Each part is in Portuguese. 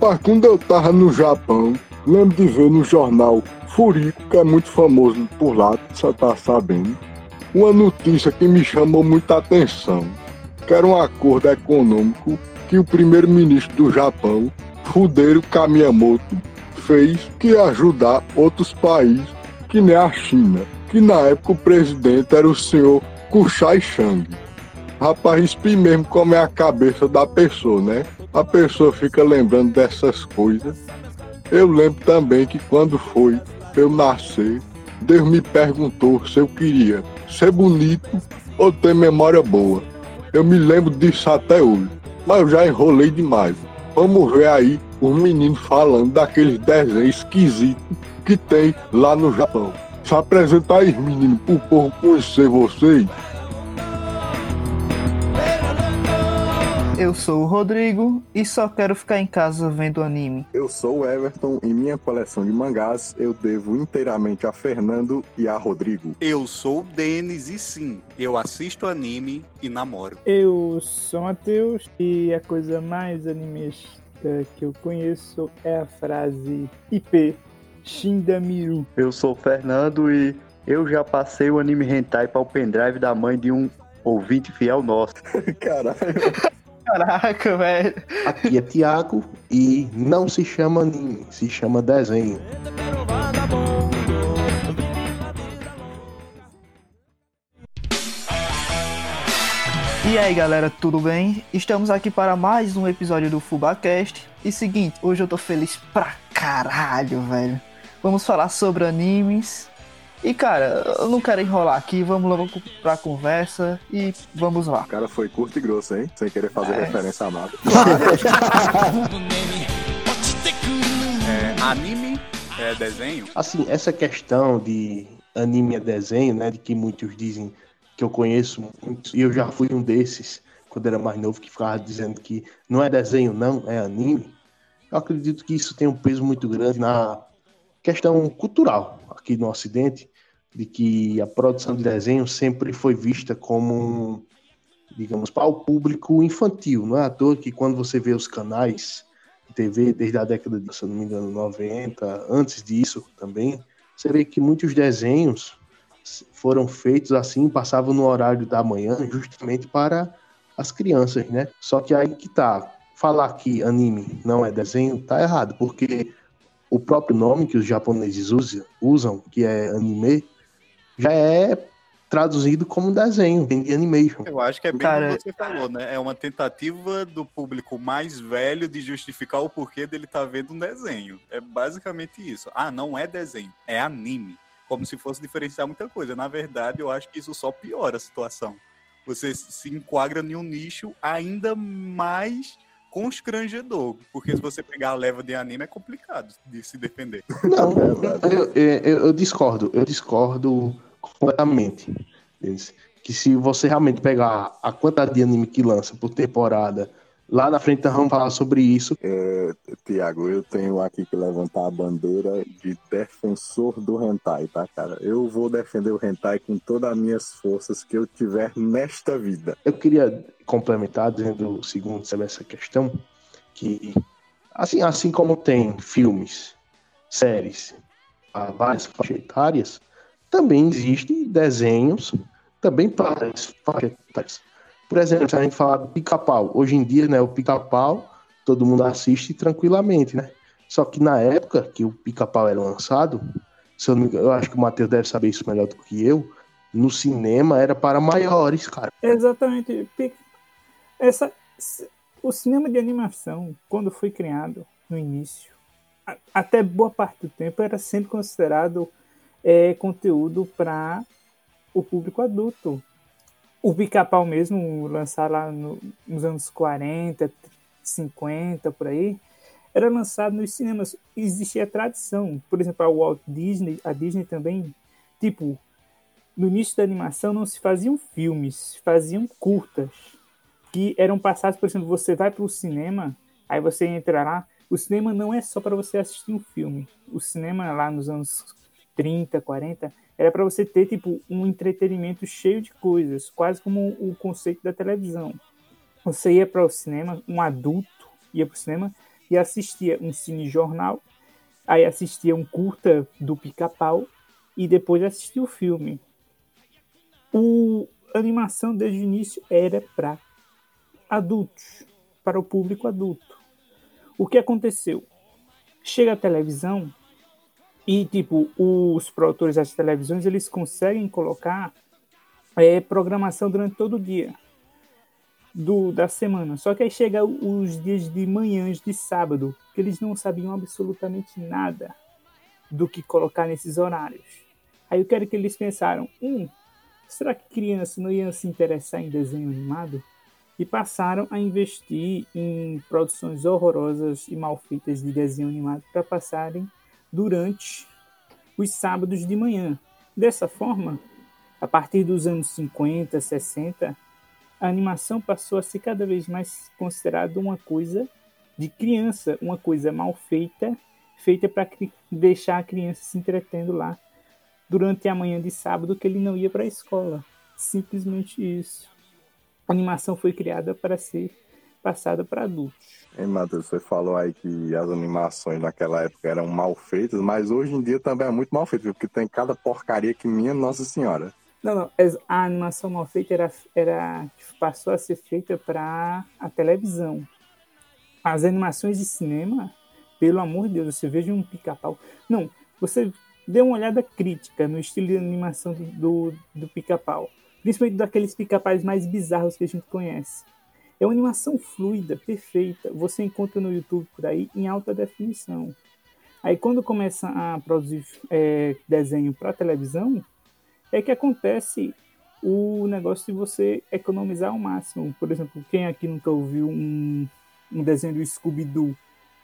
Rapaz, quando eu tava no Japão, lembro de ver no jornal Furico, que é muito famoso por lá, você tá sabendo, uma notícia que me chamou muita atenção, que era um acordo econômico que o primeiro-ministro do Japão, Fudero Kamiyamoto, fez que ajudar outros países, que nem a China, que na época o presidente era o senhor Kuchai Chang. Rapaz, isso mesmo como é a cabeça da pessoa, né? A pessoa fica lembrando dessas coisas. Eu lembro também que quando foi eu nascer, Deus me perguntou se eu queria ser bonito ou ter memória boa. Eu me lembro disso até hoje, mas eu já enrolei demais. Vamos ver aí os meninos falando daqueles desenhos esquisitos que tem lá no Japão. Se apresentar aí, meninos, pro povo conhecer vocês. Eu sou o Rodrigo e só quero ficar em casa vendo anime. Eu sou o Everton e minha coleção de mangás eu devo inteiramente a Fernando e a Rodrigo. Eu sou o Denis e sim, eu assisto anime e namoro. Eu sou Matheus e a coisa mais animista que eu conheço é a frase IP Shindamiru. Eu sou o Fernando e eu já passei o anime hentai para o pendrive da mãe de um ouvinte fiel nosso. Caralho. Caraca, velho. Aqui é Tiago e não se chama anime, se chama desenho. E aí galera, tudo bem? Estamos aqui para mais um episódio do FubaCast. E seguinte, hoje eu tô feliz pra caralho, velho. Vamos falar sobre animes e cara, eu não quero enrolar aqui, vamos logo pra conversa e vamos lá. O cara foi curto e grosso, hein? Sem querer fazer é. referência a nada. é, anime é desenho? Assim, essa questão de anime é desenho, né? De que muitos dizem que eu conheço muitos, e eu já fui um desses quando era mais novo que ficava dizendo que não é desenho, não, é anime. Eu acredito que isso tem um peso muito grande na questão cultural aqui no Ocidente, de que a produção de desenho sempre foi vista como, digamos, para o público infantil. Não é à toa que quando você vê os canais de TV desde a década de, se não me engano, 90, antes disso também, você vê que muitos desenhos foram feitos assim, passavam no horário da manhã, justamente para as crianças, né? Só que aí que tá, falar que anime não é desenho, tá errado, porque o próprio nome que os japoneses usam, usam que é anime, já é traduzido como desenho, vem de animation. Eu acho que é bem Cara, como você falou, né? É uma tentativa do público mais velho de justificar o porquê dele estar tá vendo um desenho. É basicamente isso. Ah, não é desenho, é anime. Como se fosse diferenciar muita coisa. Na verdade, eu acho que isso só piora a situação. Você se enquadra em um nicho ainda mais constrangedor, porque se você pegar a leva de anime é complicado de se defender. Não, eu, eu, eu discordo, eu discordo completamente. Que se você realmente pegar a quantidade de anime que lança por temporada Lá na frente vamos falar sobre isso. É, Tiago, eu tenho aqui que levantar a bandeira de defensor do hentai, tá, cara? Eu vou defender o hentai com todas as minhas forças que eu tiver nesta vida. Eu queria complementar dizendo o segundo sobre essa questão, que assim, assim como tem filmes, séries, várias faixas etárias, também existem desenhos também para as faixas etárias. Por exemplo, se a gente falar do pica-pau, hoje em dia, né, o pica-pau todo mundo assiste tranquilamente, né? Só que na época que o pica-pau era lançado, eu, não, eu acho que o Matheus deve saber isso melhor do que eu, no cinema era para maiores, cara. Exatamente. Essa, o cinema de animação, quando foi criado no início, até boa parte do tempo era sempre considerado é, conteúdo para o público adulto o pica-pau mesmo, lançar lá no, nos anos 40, 50, por aí, era lançado nos cinemas. Existia tradição. Por exemplo, a Walt Disney, a Disney também, tipo, no início da animação não se faziam filmes, faziam curtas, que eram passados, por exemplo, você vai para o cinema, aí você entra lá, o cinema não é só para você assistir um filme. O cinema lá nos anos 30, 40, era para você ter tipo um entretenimento cheio de coisas, quase como o conceito da televisão. Você ia para o cinema, um adulto ia para o cinema e assistia um cinejornal, aí assistia um curta do Pica-Pau e depois assistia o filme. O a animação desde o início era para adultos, para o público adulto. O que aconteceu? Chega a televisão e tipo os produtores das televisões eles conseguem colocar é, programação durante todo o dia do, da semana. Só que aí chega os dias de manhãs de sábado, que eles não sabiam absolutamente nada do que colocar nesses horários. Aí eu quero que eles pensaram, um, será que criança não ia se interessar em desenho animado? E passaram a investir em produções horrorosas e mal feitas de desenho animado para passarem durante os sábados de manhã. Dessa forma, a partir dos anos 50, 60, a animação passou a ser cada vez mais considerada uma coisa de criança, uma coisa mal feita, feita para deixar a criança se entretendo lá durante a manhã de sábado que ele não ia para a escola. Simplesmente isso. A animação foi criada para ser passada para adultos. Hein, Matheus, você falou aí que as animações naquela época eram mal feitas, mas hoje em dia também é muito mal feito, porque tem cada porcaria que minha Nossa Senhora. Não, não. A animação mal feita era, era passou a ser feita para a televisão. As animações de cinema, pelo amor de Deus, você veja um pica-pau. Não, você dê uma olhada crítica no estilo de animação do, do, do pica-pau. Principalmente daqueles pica-pais mais bizarros que a gente conhece. É uma animação fluida, perfeita. Você encontra no YouTube por aí em alta definição. Aí quando começa a produzir é, desenho para televisão, é que acontece o negócio de você economizar ao máximo. Por exemplo, quem aqui nunca ouviu um, um desenho do Scooby-Doo?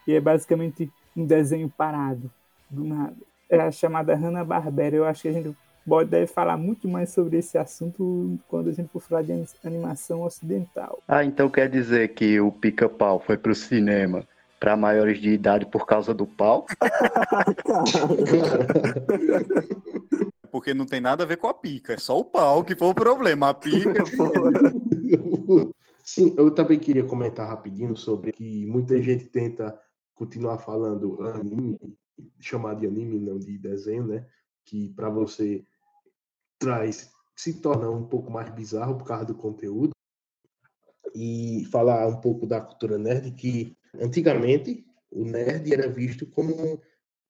E é basicamente um desenho parado, do nada. É a chamada Hanna-Barbera. Eu acho que a gente pode deve falar muito mais sobre esse assunto quando a gente for falar de animação ocidental. Ah, então quer dizer que o pica-pau foi pro cinema para maiores de idade por causa do pau? porque não tem nada a ver com a pica, é só o pau que foi o problema. A pica. Sim, eu também queria comentar rapidinho sobre que muita gente tenta continuar falando anime, chamar de anime, não de desenho, né? Que para você traz, se torna um pouco mais bizarro por causa do conteúdo. E falar um pouco da cultura nerd, que antigamente o nerd era visto como,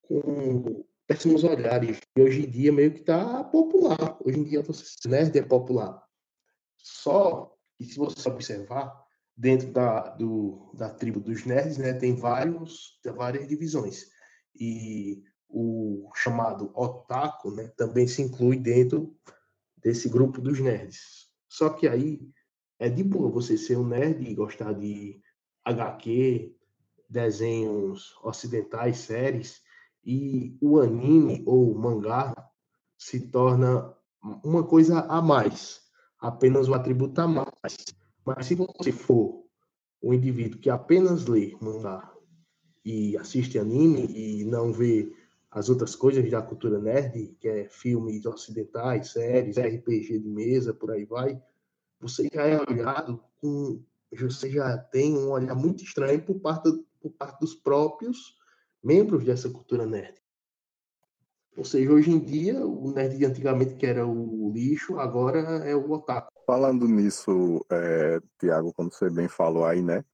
como péssimos olhares. E hoje em dia meio que está popular. Hoje em dia você nerd é popular. Só que se você observar, dentro da, do, da tribo dos nerds, né, tem, vários, tem várias divisões. E o chamado otaku né, também se inclui dentro desse grupo dos nerds. Só que aí é de boa você ser um nerd e gostar de HQ, desenhos ocidentais, séries, e o anime ou mangá se torna uma coisa a mais, apenas um atributo a mais. Mas se você for um indivíduo que apenas lê mangá e assiste anime e não vê as outras coisas da cultura nerd, que é filmes ocidentais, séries, RPG de mesa, por aí vai, você já é olhado com. Você já tem um olhar muito estranho por parte, por parte dos próprios membros dessa cultura nerd. Ou seja, hoje em dia, o nerd de antigamente, que era o lixo, agora é o otaku. Falando nisso, é, Tiago, como você bem falou aí, né?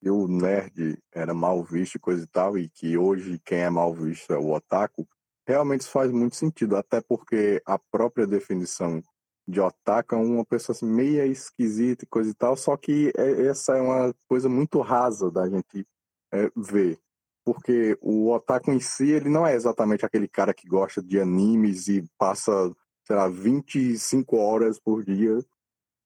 E o nerd era mal visto e coisa e tal, e que hoje quem é mal visto é o otaku, realmente isso faz muito sentido, até porque a própria definição de otaku é uma pessoa assim, meia esquisita e coisa e tal, só que é, essa é uma coisa muito rasa da gente é, ver porque o otaku em si, ele não é exatamente aquele cara que gosta de animes e passa, sei lá, 25 horas por dia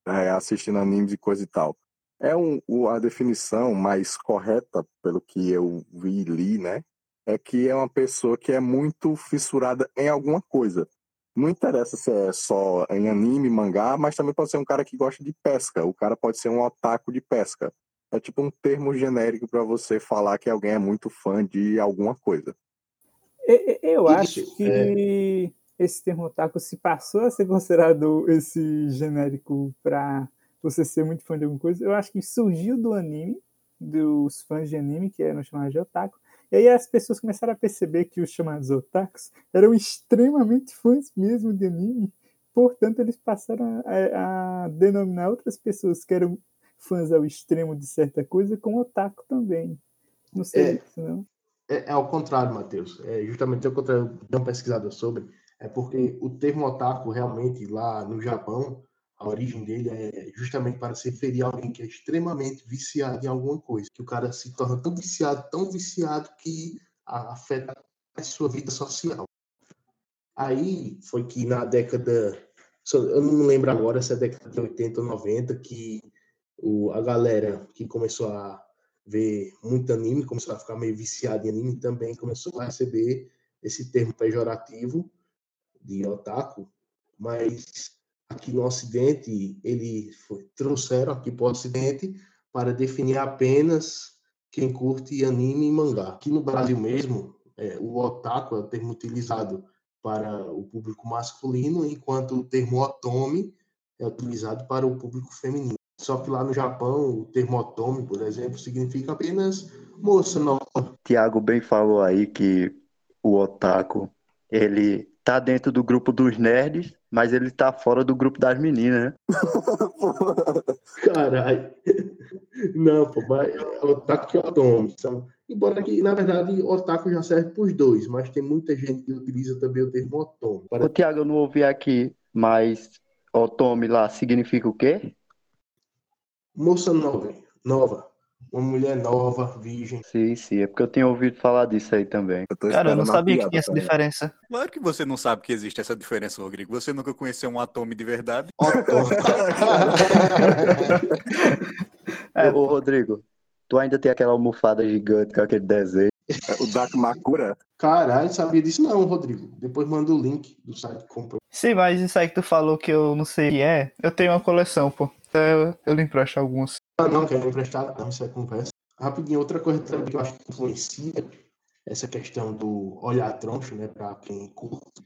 é, assistindo animes e coisa e tal. É um, a definição mais correta, pelo que eu vi e li, né? É que é uma pessoa que é muito fissurada em alguma coisa. Não interessa se é só em anime, mangá, mas também pode ser um cara que gosta de pesca. O cara pode ser um otaku de pesca. É tipo um termo genérico para você falar que alguém é muito fã de alguma coisa. Eu acho que é... esse termo otaku se passou a ser considerado esse genérico para você ser muito fã de alguma coisa. Eu acho que surgiu do anime dos fãs de anime, que eram chamados de otaku. E aí as pessoas começaram a perceber que os chamados otakus eram extremamente fãs mesmo de anime. Portanto, eles passaram a, a denominar outras pessoas que eram fãs ao extremo de certa coisa com otaku também. Não sei É. isso, não. É, é ao contrário, Matheus. É justamente ao contrário, eu dei uma pesquisada sobre. É porque o termo otaku, realmente, lá no Japão, a origem dele é justamente para se referir a alguém que é extremamente viciado em alguma coisa. Que o cara se torna tão viciado, tão viciado, que a- afeta a sua vida social. Aí foi que na década. Eu não me lembro agora se é década de 80 ou 90, que o, a galera que começou a ver muito anime, começou a ficar meio viciado em anime, também começou a receber esse termo pejorativo de otaku, mas aqui no Ocidente, ele foi, trouxeram aqui para o Ocidente para definir apenas quem curte anime e mangá. Aqui no Brasil mesmo, é, o otaku é o termo utilizado para o público masculino, enquanto o termo otome é utilizado para o público feminino. Só que lá no Japão, o termo por exemplo, significa apenas moça nova. Tiago bem falou aí que o otaku, ele tá dentro do grupo dos nerds, mas ele tá fora do grupo das meninas, né? Caralho. Não, pô, mas é otaku e otome. São... Embora que, na verdade, otaku já serve para os dois, mas tem muita gente que utiliza também o termo otome. Ô. Tiago, eu não ouvi aqui, mas otome lá significa o quê? Moça nova, nova. Uma mulher nova, virgem. Sim, sim, é porque eu tinha ouvido falar disso aí também. Eu tô Cara, eu não sabia que tinha essa diferença. Claro que você não sabe que existe essa diferença, Rodrigo. Você nunca conheceu um atome de verdade. É. Ô, Rodrigo, tu ainda tem aquela almofada gigante com aquele desenho. É, O Dak Makura. Caralho, sabia disso não, Rodrigo. Depois manda o link do site que comprou. Sim, mas isso aí que tu falou que eu não sei o que é, eu tenho uma coleção, pô. Então eu, eu lhe empresto alguns. Ah, não, quero emprestar, não, isso é conversa. Rapidinho, outra coisa também que eu acho que influencia essa questão do olhar troncho, né, para quem curte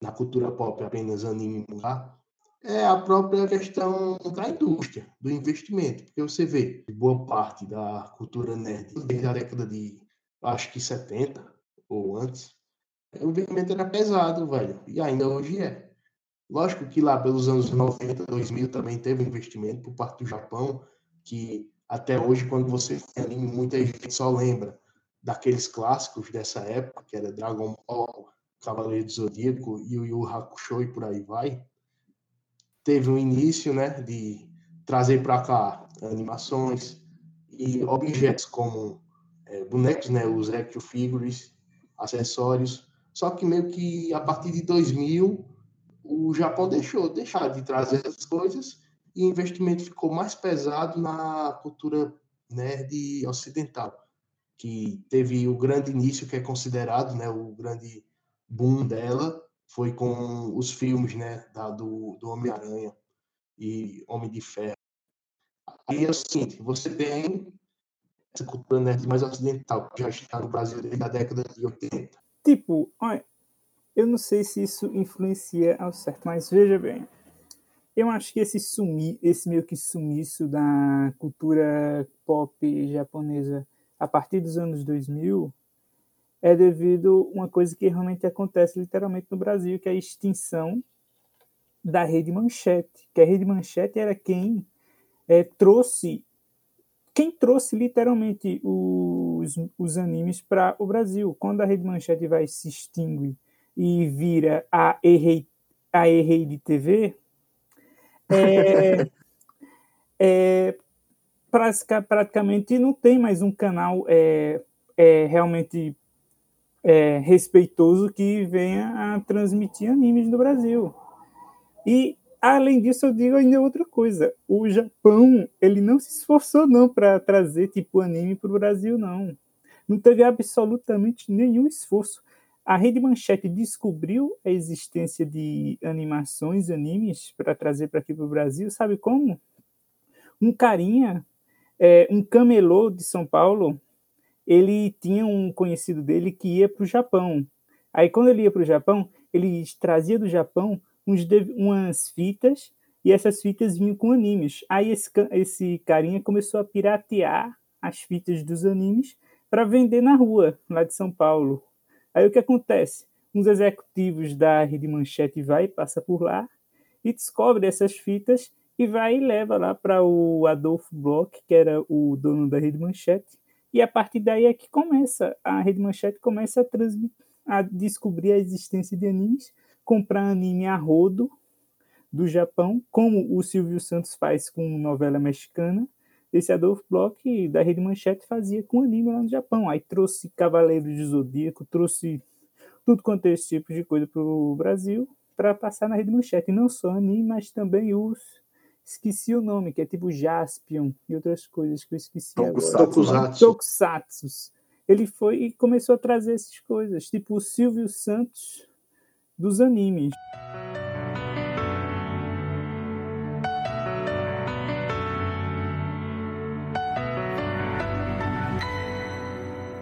na cultura pop apenas anime e mangá, é a própria questão da indústria, do investimento. Porque você vê boa parte da cultura nerd desde a década de, acho que 70 ou antes, o investimento era pesado, velho, e ainda hoje é. Lógico que lá pelos anos 90, 2000 também teve investimento por parte do Japão, que até hoje, quando você anime, muita gente só lembra daqueles clássicos dessa época, que era Dragon Ball, Cavaleiro do Zodíaco, Yu Yu Hakusho e por aí vai. Teve um início, né, de trazer para cá animações e objetos como eh, bonecos, né, os action figures, acessórios. Só que meio que a partir de 2000 o Japão deixou deixar de trazer essas coisas e o investimento ficou mais pesado na cultura nerd ocidental, que teve o grande início que é considerado, né, o grande boom dela foi com os filmes, né, da, do, do Homem-Aranha e Homem de Ferro. Aí é o seguinte, você tem essa cultura nerd mais ocidental, que já está no Brasil desde a década de 80. Tipo, olha, eu não sei se isso influencia ao certo, mas veja bem. Eu acho que esse sumi, esse meio que sumiço da cultura pop japonesa a partir dos anos 2000 é devido a uma coisa que realmente acontece literalmente no Brasil, que é a extinção da Rede Manchete. Que a Rede Manchete era quem é, trouxe quem trouxe literalmente os, os animes para o Brasil. Quando a Rede Manchete vai se extingue e vira a E-Rei a E-Rede TV, é, é, praticamente não tem mais um canal é, é, realmente é, respeitoso que venha a transmitir animes no Brasil. E além disso, eu digo ainda outra coisa. O Japão, ele não se esforçou não para trazer tipo anime para o Brasil, não. Não teve absolutamente nenhum esforço. A Rede Manchete descobriu a existência de animações, animes, para trazer para aqui para o Brasil. Sabe como? Um carinha, é, um camelô de São Paulo, ele tinha um conhecido dele que ia para o Japão. Aí, quando ele ia para o Japão, ele trazia do Japão uns, umas fitas e essas fitas vinham com animes. Aí esse, esse carinha começou a piratear as fitas dos animes para vender na rua, lá de São Paulo. Aí o que acontece? Uns executivos da Rede Manchete vai, passa por lá e descobre essas fitas e vai e leva lá para o Adolfo Bloch, que era o dono da Rede Manchete, e a partir daí é que começa, a Rede Manchete começa a, a descobrir a existência de animes, comprar anime a rodo do Japão, como o Silvio Santos faz com novela mexicana, esse Adolfo Bloch da Rede Manchete fazia com anime lá no Japão. Aí trouxe Cavaleiros de Zodíaco, trouxe tudo quanto é esse tipo de coisa para o Brasil para passar na Rede Manchete. E não só anime, mas também os. Esqueci o nome, que é tipo Jaspion e outras coisas que eu esqueci. Tokusatsu. Ele foi e começou a trazer essas coisas, tipo o Silvio Santos dos animes.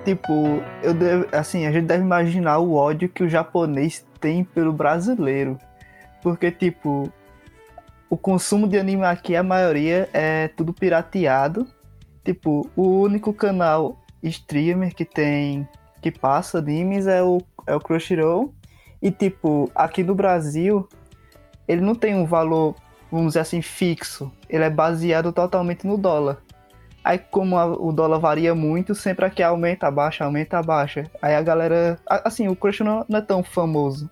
tipo, eu devo, assim, a gente deve imaginar o ódio que o japonês tem pelo brasileiro. Porque, tipo, o consumo de anime aqui, a maioria é tudo pirateado. Tipo, o único canal streamer que tem que passa animes é o, é o Crunchyroll. E, tipo, aqui no Brasil, ele não tem um valor, vamos dizer assim, fixo. Ele é baseado totalmente no dólar. Aí, como a, o dólar varia muito, sempre aqui aumenta, abaixa, aumenta, abaixa. Aí a galera. Assim, o Crush não, não é tão famoso.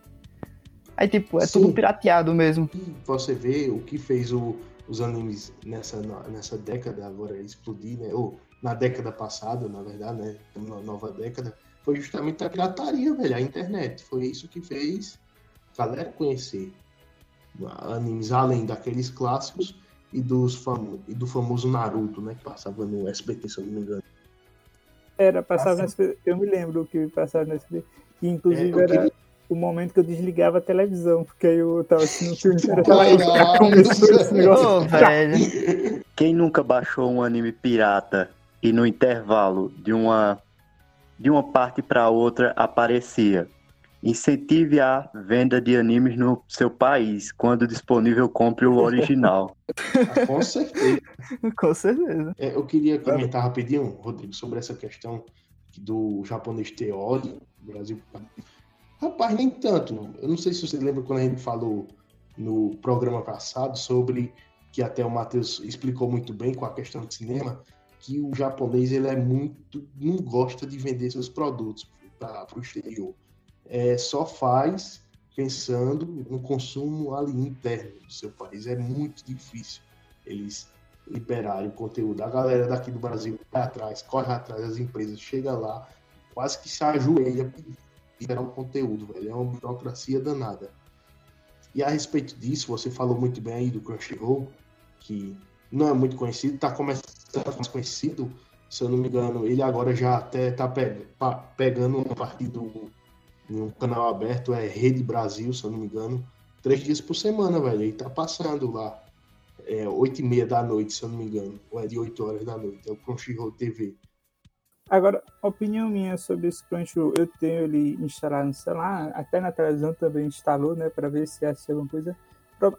Aí, tipo, é Sim. tudo pirateado mesmo. Você vê o que fez o, os animes nessa, nessa década agora explodir, né? Ou na década passada, na verdade, né? Na nova década, foi justamente a pirataria, velho, a internet. Foi isso que fez a galera conhecer animes além daqueles clássicos e, dos famo e do famoso Naruto, né? Que passava no SBT, se eu não me engano. Era, passava no SBT. Eu me lembro que passava no SBT. Que inclusive é, era queria... o momento que eu desligava a televisão, porque aí eu tava assistindo filme. Ô, velho. Quem nunca baixou um anime pirata e no intervalo de uma de uma parte para outra aparecia Incentive a venda de animes no seu país. Quando disponível, compre o original. Com certeza. Com certeza. É, eu queria comentar rapidinho, Rodrigo, sobre essa questão do japonês ter ódio no Brasil. Rapaz, nem tanto. Eu não sei se você lembra quando a gente falou no programa passado sobre que até o Matheus explicou muito bem com a questão de cinema, que o japonês ele é muito não gosta de vender seus produtos para o exterior é, só faz pensando no consumo ali interno do seu país. É muito difícil eles liberarem o conteúdo. A galera daqui do Brasil vai atrás, corre atrás das empresas, chega lá, quase que se ajoelha para liberar o conteúdo, velho. É uma burocracia danada. E a respeito disso, você falou muito bem aí do Crunchyroll, que não é muito conhecido, está começando mais conhecido, se eu não me engano, ele agora já até está pegando a partir do em um canal aberto, é Rede Brasil, se eu não me engano, três dias por semana, velho. E tá passando lá. É oito e meia da noite, se eu não me engano. Ou é de oito horas da noite. É o Crunchyroll TV. Agora, opinião minha sobre esse Crunchyroll, eu tenho ele instalado no celular, até na televisão também instalou, né, para ver se acha alguma coisa.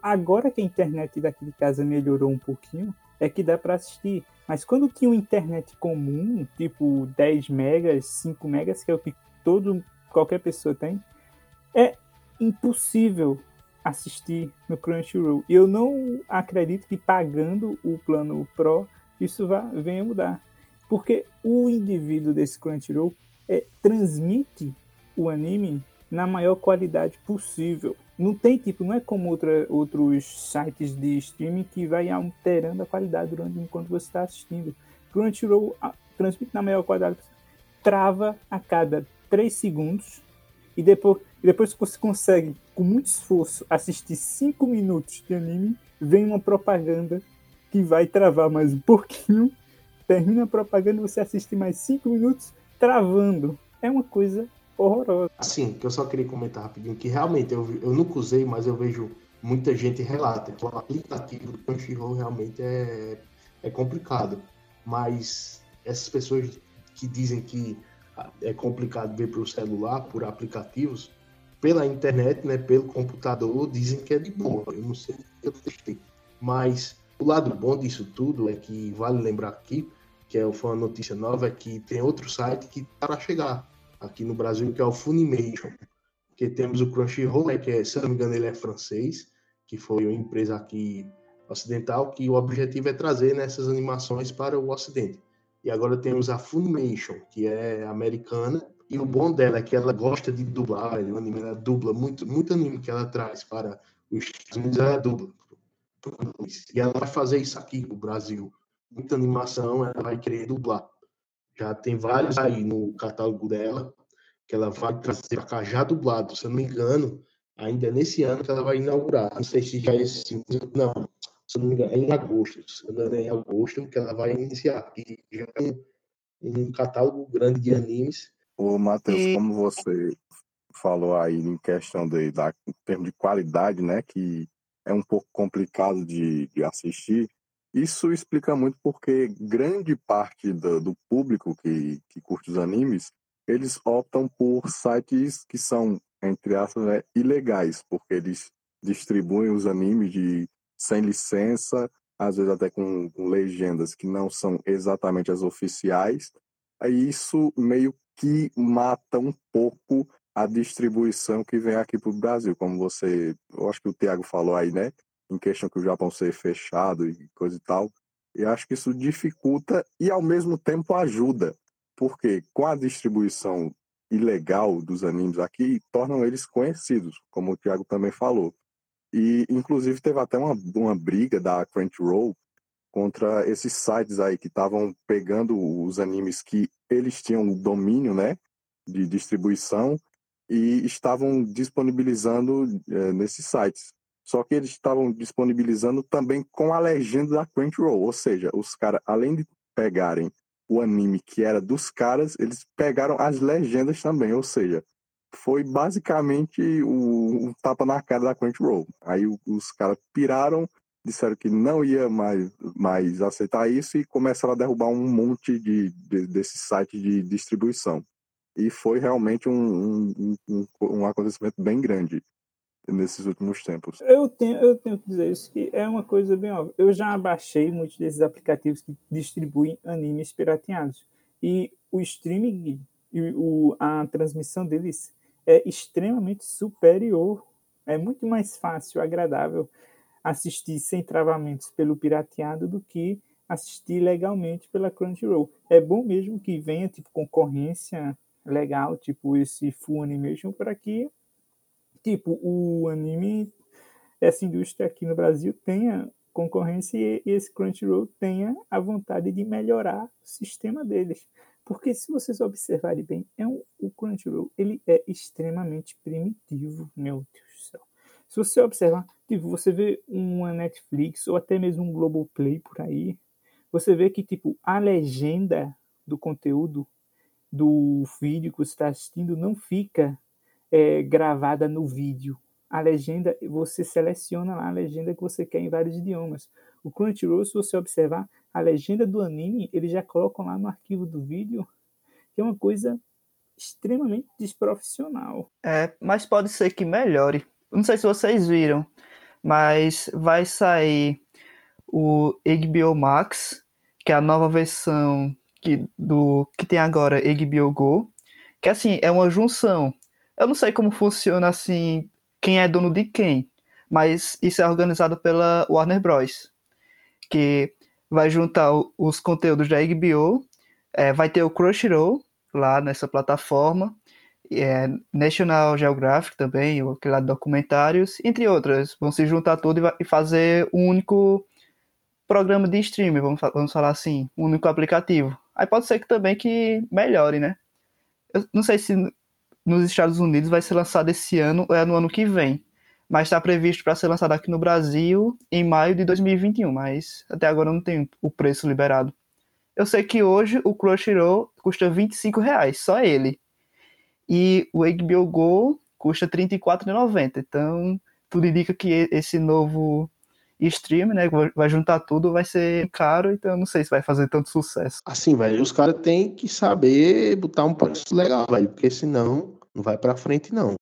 Agora que a internet daqui de casa melhorou um pouquinho, é que dá para assistir. Mas quando tinha uma internet comum, tipo 10 megas, 5 megas, que é o que todo qualquer pessoa tem, é impossível assistir no Crunchyroll. E eu não acredito que pagando o plano Pro isso vá, venha mudar. Porque o indivíduo desse Crunchyroll é, transmite o anime na maior qualidade possível. Não tem tipo, não é como outra, outros sites de streaming que vai alterando a qualidade durante enquanto você está assistindo. Crunchyroll a, transmite na maior qualidade. Trava a cada 3 segundos e depois, depois que você consegue, com muito esforço, assistir 5 minutos de anime, vem uma propaganda que vai travar mais um pouquinho. Termina a propaganda, você assiste mais 5 minutos, travando. É uma coisa horrorosa. Assim, que eu só queria comentar rapidinho, que realmente eu, eu nunca usei, mas eu vejo muita gente relata que o aplicativo do Crunchyroll realmente é, é complicado. Mas essas pessoas que dizem que é complicado ver pelo celular, por aplicativos, pela internet, né, pelo computador, dizem que é de boa. Eu não sei, eu testei. Mas o lado bom disso tudo é que vale lembrar aqui que é, foi uma notícia nova, é que tem outro site que está para chegar aqui no Brasil, que é o Funimation. Que temos o Crunchyroll, né, que é, se não me engano ele é francês, que foi uma empresa aqui ocidental, que o objetivo é trazer nessas animações para o ocidente. E agora temos a Funimation, que é americana, e o bom dela é que ela gosta de dublar, o anime ela dubla muito, muito anime que ela traz para os Estados Unidos, ela dubla. E ela vai fazer isso aqui no Brasil. Muita animação, ela vai querer dublar. Já tem vários aí no catálogo dela, que ela vai trazer para cá já dublado. Se eu não me engano, ainda é nesse ano que ela vai inaugurar. Não sei se já é esse. Não, se eu não me engano, é em agosto. Se eu não me engano, é em agosto que ela vai iniciar. E já tem um catálogo grande de animes Ô, Matheus, e... como você falou aí em questão de, da, em termos de qualidade, né, que é um pouco complicado de, de assistir, isso explica muito porque grande parte do, do público que, que curte os animes, eles optam por sites que são, entre aspas, né, ilegais, porque eles distribuem os animes de, sem licença, às vezes até com, com legendas que não são exatamente as oficiais, aí isso meio que mata um pouco a distribuição que vem aqui para o Brasil, como você, eu acho que o Tiago falou aí, né? Em questão que o Japão ser fechado e coisa e tal. E acho que isso dificulta e ao mesmo tempo ajuda, porque com a distribuição ilegal dos animes aqui, tornam eles conhecidos, como o Tiago também falou. E inclusive teve até uma, uma briga da Crunchyroll contra esses sites aí que estavam pegando os animes que eles tinham domínio, né, de distribuição e estavam disponibilizando é, nesses sites. Só que eles estavam disponibilizando também com a legenda da Crunchyroll, ou seja, os caras, além de pegarem o anime que era dos caras, eles pegaram as legendas também, ou seja, foi basicamente o, um tapa na cara da Crunchyroll. Aí os caras piraram, disseram que não ia mais, mais aceitar isso e começaram a derrubar um monte de, de desses sites de distribuição. E foi realmente um, um, um, um, acontecimento bem grande nesses últimos tempos. Eu tenho, eu tenho que dizer isso, que é uma coisa bem óbvia. Eu já baixei muitos desses aplicativos que distribuem animes pirateados. E o streaming e o, a transmissão deles é extremamente superior. É muito mais fácil, agradável assistir sem travamentos pelo pirateado do que assistir legalmente pela Crunchyroll. É bom mesmo que venha tipo concorrência legal, tipo esse Full Animation para que tipo o anime essa indústria aqui no Brasil tenha concorrência e esse Crunchyroll tenha a vontade de melhorar o sistema deles. Porque se vocês observarem bem, é um, o Crunchyroll ele é extremamente primitivo, meu Deus do céu. Se você observar, tipo, você vê uma Netflix ou até mesmo um Globoplay por aí, você vê que tipo a legenda do conteúdo do vídeo que você está assistindo não fica é, gravada no vídeo. A legenda, você seleciona lá a legenda que você quer em vários idiomas. O Crunchyroll, se você observar, a legenda do anime, eles já colocam lá no arquivo do vídeo, que é uma coisa extremamente desprofissional. É, mas pode ser que melhore, não sei se vocês viram, mas vai sair o HBO Max, que é a nova versão que, do, que tem agora HBO Go, que assim, é uma junção. Eu não sei como funciona assim, quem é dono de quem, mas isso é organizado pela Warner Bros. Que vai juntar os conteúdos da HBO, é, vai ter o Crunchyroll lá nessa plataforma, é, National Geographic também, aquele lá de documentários, entre outras. Vão se juntar tudo e, e fazer um único programa de streaming, vamos, vamos falar assim, um único aplicativo. Aí pode ser que também que melhore, né? Eu não sei se nos Estados Unidos vai ser lançado esse ano é no ano que vem, mas está previsto para ser lançado aqui no Brasil em maio de 2021, mas até agora não tem o preço liberado. Eu sei que hoje o Crunchyroll custa 25 reais, só ele. E o HBO Go custa R$ 34,90. Então, tudo indica que esse novo stream, né, vai juntar tudo, vai ser caro, então não sei se vai fazer tanto sucesso. Assim, velho, os caras têm que saber botar um preço legal, velho, porque senão não vai para frente não.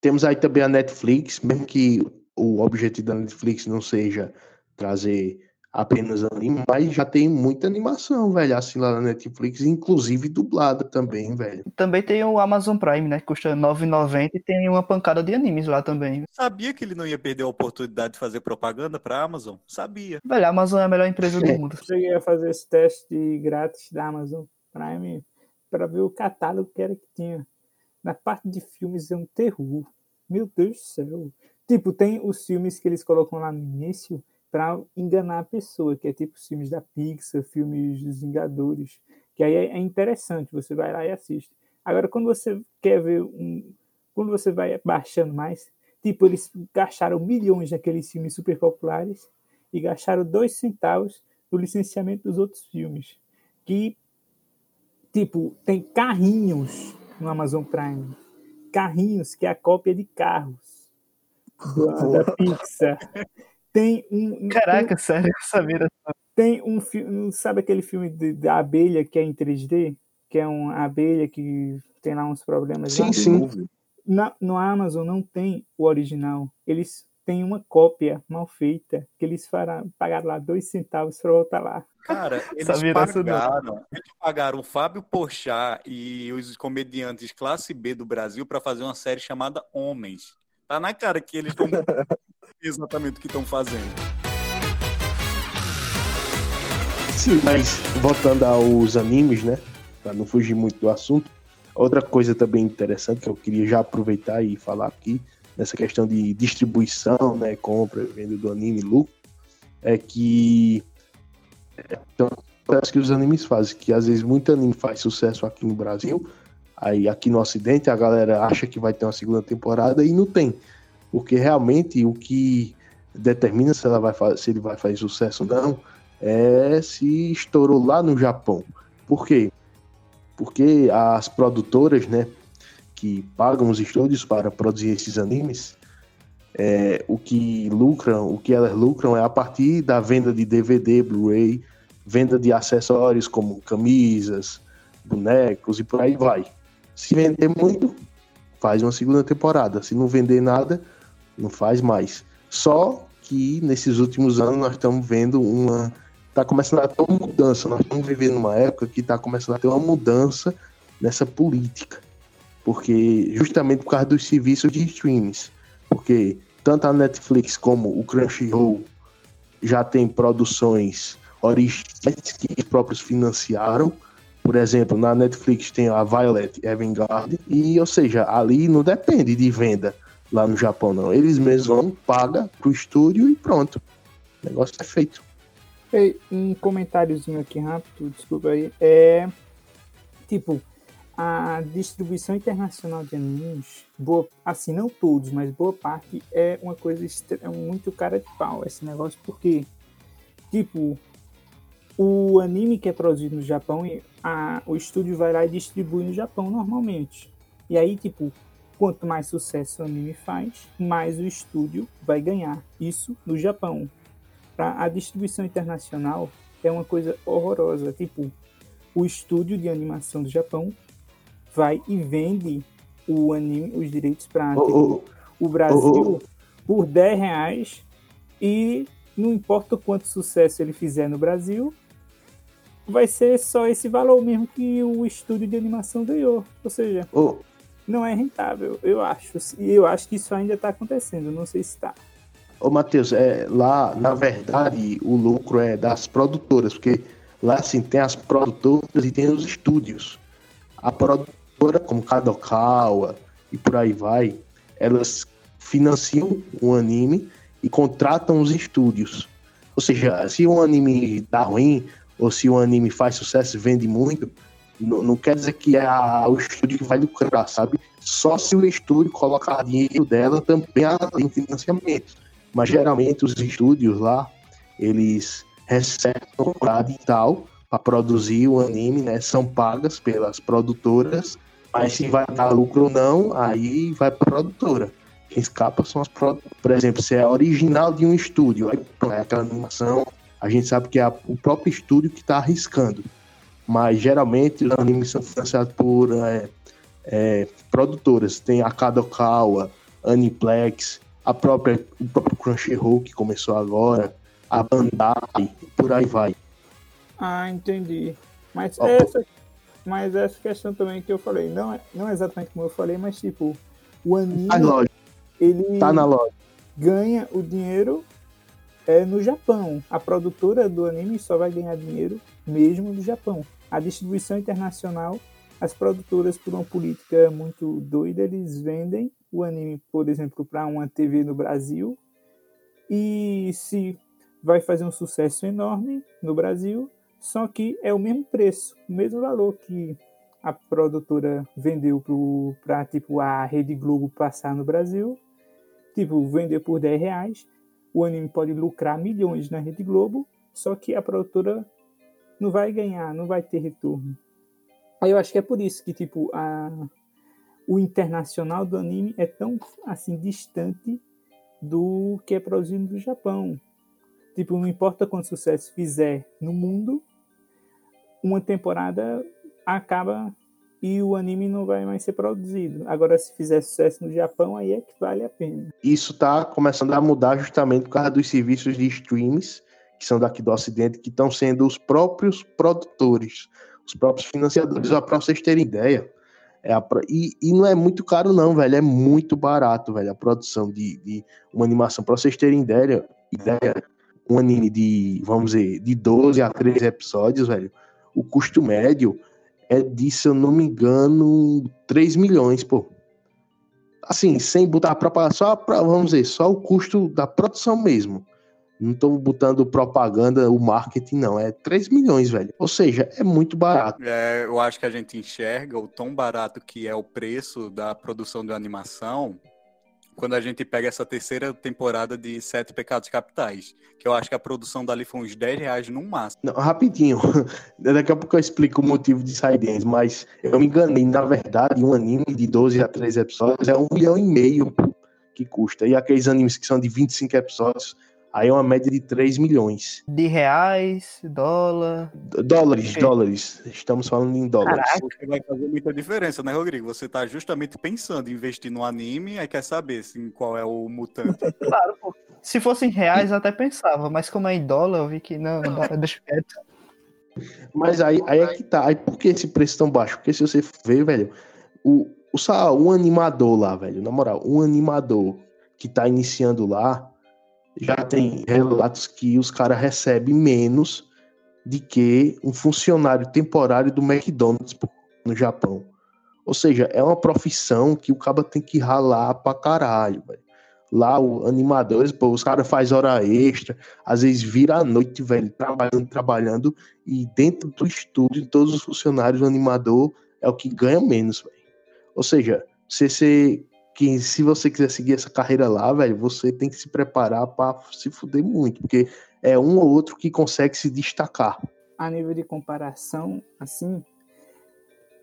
Temos aí também a Netflix, mesmo que o objetivo da Netflix não seja trazer apenas anime, mas já tem muita animação, velho, assim lá na Netflix, inclusive dublada também, velho. Também tem o Amazon Prime, né? Que custa R$ 9,90 e tem uma pancada de animes lá também. Sabia que ele não ia perder a oportunidade de fazer propaganda pra Amazon? Sabia. Velho, a Amazon é a melhor empresa do mundo. Cheguei a fazer esse teste grátis da Amazon Prime para ver o catálogo que era que tinha. Na parte de filmes é um terror. Meu Deus do céu. Tipo, tem os filmes que eles colocam lá no início para enganar a pessoa, que é tipo filmes da Pixar, filmes dos Vingadores, que aí é interessante, você vai lá e assiste. Agora, quando você quer ver um. Quando você vai baixando mais, tipo, eles gastaram milhões naqueles filmes super populares e gastaram dois centavos no licenciamento dos outros filmes. Que, tipo, tem carrinhos no Amazon Prime. Carrinhos, que é a cópia de carros da, da Pixar. Tem um. Caraca, sério, eu sabia. Tem um filme. Sabe aquele filme de- da abelha que é em 3D? Que é uma abelha que tem lá uns problemas. Sim, lá? sim. Na, no Amazon não tem o original. Eles têm uma cópia mal feita que eles fará, pagaram lá dois centavos para voltar lá. Cara, eles pagaram, eles pagaram o Fábio Porchat e os comediantes classe B do Brasil para fazer uma série chamada Homens. Tá na cara que eles estão exatamente o que estão fazendo. Sim, mas voltando aos animes, né? Pra não fugir muito do assunto. Outra coisa também interessante que eu queria já aproveitar e falar aqui, nessa questão de distribuição, né? Compra, venda do anime, lucro, é que. É, então, parece que os animes fazem, que às vezes muito anime faz sucesso aqui no Brasil, aí aqui no Ocidente a galera acha que vai ter uma segunda temporada e não tem. Porque realmente o que determina se, ela vai, fa- se ele vai fazer sucesso ou não é se estourou lá no Japão. Por quê? Porque as produtoras, né, que pagam os estúdios para produzir esses animes, é, o que lucram, o que elas lucram é a partir da venda de DVD, Blu-ray, venda de acessórios como camisas, bonecos e por aí vai. Se vender muito, faz uma segunda temporada. Se não vender nada, não faz mais. Só que nesses últimos anos nós estamos vendo uma tá começando a ter uma mudança. Nós estamos vivendo uma época que está começando a ter uma mudança nessa política. Porque, justamente por causa dos serviços de streams. Porque tanto a Netflix como o Crunchyroll já tem produções originais que eles próprios financiaram. Por exemplo, na Netflix tem a Violet Evergarden. E, ou seja, ali não depende de venda lá no Japão, não. Eles mesmos vão, paga pro estúdio e pronto. O negócio é feito. Ei, um comentáriozinho aqui rápido, desculpa aí. É. Tipo, a distribuição internacional de animes, boa, assim, não todos, mas boa parte, é uma coisa é muito cara de pau esse negócio, porque, tipo, o anime que é produzido no Japão, a, o estúdio vai lá e distribui no Japão normalmente. E aí, tipo, quanto mais sucesso o anime faz, mais o estúdio vai ganhar. Isso no Japão. Pra a distribuição internacional é uma coisa horrorosa. Tipo, o estúdio de animação do Japão vai e vende o anime, os direitos para Ô, ô, o Brasil ô, por 10 reais e não importa o quanto sucesso ele fizer no Brasil, vai ser só esse valor mesmo que o estúdio de animação ganhou. Ou seja, não é rentável, eu acho. E eu acho que isso ainda está acontecendo, não sei se está. Ô, Matheus, é, lá, na verdade, o lucro é das produtoras, porque lá, assim, tem as produtoras e tem os estúdios. A produtora, como Kadokawa e por aí vai, elas financiam o anime e contratam os estúdios. Ou seja, se um anime dá ruim, ou se um anime faz sucesso e vende muito, não, não quer dizer que é a- o estúdio que vai lucrar, sabe? Só se o estúdio colocar dinheiro dela também do financiamento. Mas geralmente os estúdios lá, eles recebem um e tal para produzir o anime, né? São pagas pelas produtoras, mas se vai dar lucro ou não, aí vai para produtora. Quem escapa são as produtoras. Por exemplo, se é original de um estúdio, aí é aquela animação, a gente sabe que é o próprio estúdio que está arriscando. Mas geralmente os animes são financiados por é, é, produtoras. Tem a Kadokawa, Aniplex, a própria, o próprio Crunchyroll que começou agora, a Bandai, por aí vai. Ah, entendi. Mas Ó, essa, mas essa questão também que eu falei, não é, não é exatamente como eu falei, mas tipo, o anime, Tá na loja, ele tá na loja. ganha o dinheiro é no Japão. A produtora do anime só vai ganhar dinheiro mesmo no Japão. A distribuição internacional, as produtoras, por uma política muito doida, eles vendem o anime, por exemplo, para uma TV no Brasil. E se vai fazer um sucesso enorme no Brasil, só que é o mesmo preço, o mesmo valor que a produtora vendeu para tipo a Rede Globo passar no Brasil. Tipo, vender por 10 reais, o anime pode lucrar milhões na Rede Globo, só que a produtora não vai ganhar, não vai ter retorno. Aí eu acho que é por isso que tipo a, o internacional do anime é tão assim distante do que é produzido no Japão. Tipo, não importa quanto sucesso fizer no mundo, uma temporada acaba e o anime não vai mais ser produzido. Agora, se fizer sucesso no Japão, aí é que vale a pena. Isso tá começando a mudar justamente por causa dos serviços de streams, que são daqui do Ocidente, que estão sendo os próprios produtores, os próprios financiadores. Ó, Pra vocês terem ideia, é a e, e não é muito caro, não, velho. É muito barato, velho, a produção de, de uma animação. Pra vocês terem ideia, ideia, um anime de, vamos dizer, de 12 a 13 episódios, velho, o custo médio é de, se eu não me engano, 3 milhões, pô. Assim, sem botar propaganda, só pra, vamos dizer, só o custo da produção mesmo. Não tô botando propaganda, o marketing, não. É 3 milhões, velho. Ou seja, é muito barato. É, eu acho que a gente enxerga o tão barato que é o preço da produção de animação quando a gente pega essa terceira temporada de Sete Pecados Capitais. Que eu acho que a produção dali foi uns 10 reais no máximo. Não, rapidinho. Daqui a pouco eu explico o motivo de sair deles, mas eu me enganei. Na verdade, um anime de 12 a 13 episódios é um milhão e meio que custa. E aqueles animes que são de 25 episódios, aí é uma média de 3 milhões. De reais, dólar. D- Dólares, Ok. dólares. Estamos falando em dólares. Porque vai fazer muita diferença, né, Rodrigo? Você tá justamente pensando em investir no anime e quer saber assim, qual é o mutante. Claro, pô. Se fosse em reais, eu até pensava, mas como é em dólar, eu vi que não, deixa quieto. Mas aí, aí é que tá. Aí por que esse preço tão baixo? Porque se você ver, velho, o, o, um animador lá, velho, na moral, um animador que tá iniciando lá, já tem relatos que os caras recebem menos de que um funcionário temporário do McDonald's no Japão. Ou seja, é uma profissão que o cara tem que ralar pra caralho, velho. Lá, os animadores, pô, os caras fazem hora extra, às vezes vira à noite, velho, trabalhando, trabalhando, e dentro do estúdio, todos os funcionários, o animador é o que ganha menos, velho. Ou seja, se, você, que, se você quiser seguir essa carreira lá, velho, você tem que se preparar pra se fuder muito, porque é um ou outro que consegue se destacar. A nível de comparação, assim,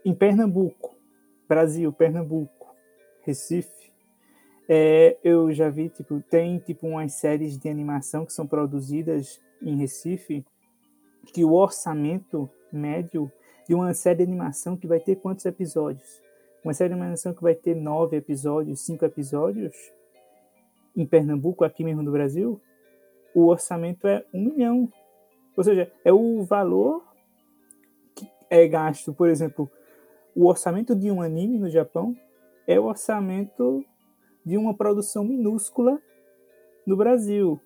em Pernambuco, Brasil, Pernambuco, Recife, é, eu já vi, tipo, tem tipo umas séries de animação que são produzidas em Recife, que o orçamento médio de uma série de animação que vai ter quantos episódios? Uma série de animação que vai ter nove episódios, cinco episódios, em Pernambuco, aqui mesmo no Brasil, o orçamento é um milhão. Ou seja, é o valor que é gasto, por exemplo, o orçamento de um anime no Japão é o orçamento de uma produção minúscula no Brasil.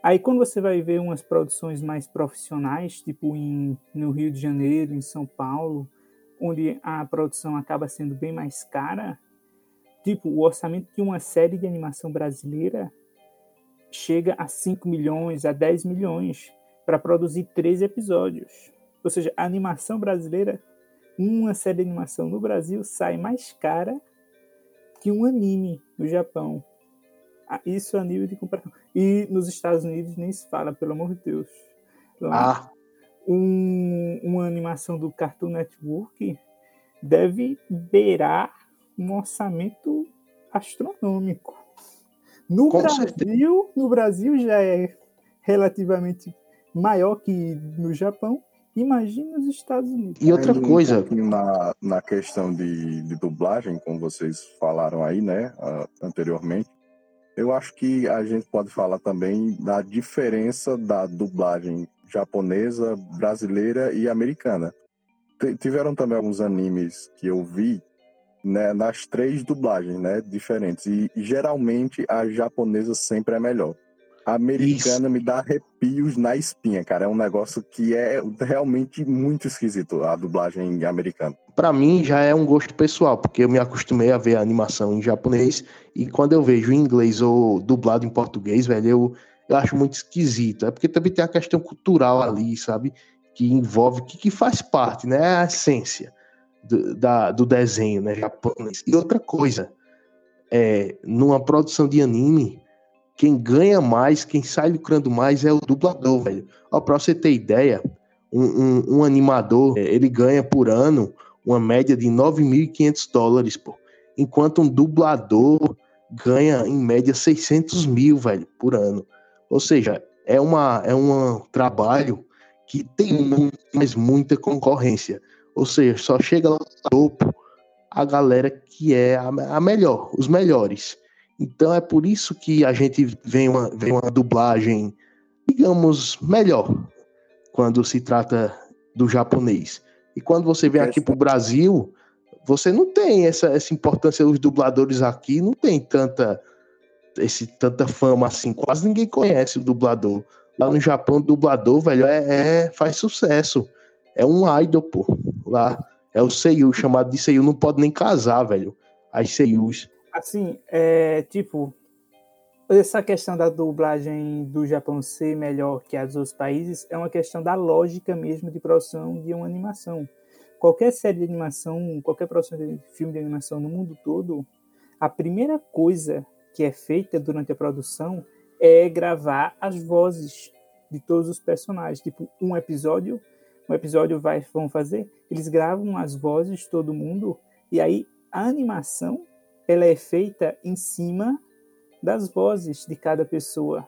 Aí quando você vai ver umas produções mais profissionais, tipo em, no Rio de Janeiro, em São Paulo, onde a produção acaba sendo bem mais cara, tipo, o orçamento de uma série de animação brasileira chega a 5 milhões, a 10 milhões para produzir três episódios. Ou seja, a animação brasileira, uma série de animação no Brasil sai mais cara que um anime no Japão. Ah, Isso a nível de comparação. E nos Estados Unidos nem se fala, pelo amor de Deus. Lá, Ah, um- uma animação do Cartoon Network deve beirar um orçamento astronômico. No Com Brasil, no Brasil já é relativamente maior que no Japão. Imagina nos Estados Unidos. e outra Um coisa, na, na questão de, de dublagem, como vocês falaram aí, né, anteriormente, eu acho que a gente pode falar também da diferença da dublagem japonesa, brasileira e americana. T tiveram também alguns animes que eu vi né, nas três dublagens né, diferentes. E, geralmente a japonesa sempre é melhor. A americana Isso. me dá arrepios na espinha, cara. É um negócio que é realmente muito esquisito, a dublagem americana. Para mim já é um gosto pessoal, porque eu me acostumei a ver a animação em japonês e quando eu vejo em inglês ou dublado em português, velho, eu, eu acho muito esquisito. É porque também tem a questão cultural ali, sabe? Que envolve, que, que faz parte, né? A essência do, da, do desenho né, japonês. E outra coisa, é, numa produção de anime, quem ganha mais, quem sai lucrando mais é o dublador, velho. Ó, pra você ter ideia, um, um, um animador, é, ele ganha por ano uma média de 9.500 dólares, pô. Enquanto um dublador ganha, em média, 600 mil, velho, por ano. Ou seja, é, uma, é um trabalho que tem mas muita concorrência. Ou seja, só chega lá no topo a galera que é a, a melhor, os melhores. Então é por isso que a gente vê uma, vê uma dublagem, digamos, melhor quando se trata do japonês. E quando você vem aqui para o Brasil, você não tem essa, essa importância dos dubladores aqui, não tem tanta, esse, tanta fama assim. Quase ninguém conhece o dublador. Lá no Japão, o dublador, velho, é, é faz sucesso é um idol, pô. Lá é o Seiyu, chamado de Seiyu, não pode nem casar, velho. As Seiyus. Assim, é tipo, essa questão da dublagem do Japão ser melhor que as dos outros países é uma questão da lógica mesmo de produção de uma animação. Qualquer série de animação, qualquer produção de filme de animação no mundo todo, a primeira coisa que é feita durante a produção é gravar as vozes de todos os personagens. Tipo, um episódio um episódio vai, vão fazer, eles gravam as vozes de todo mundo e aí a animação ela é feita em cima das vozes de cada pessoa.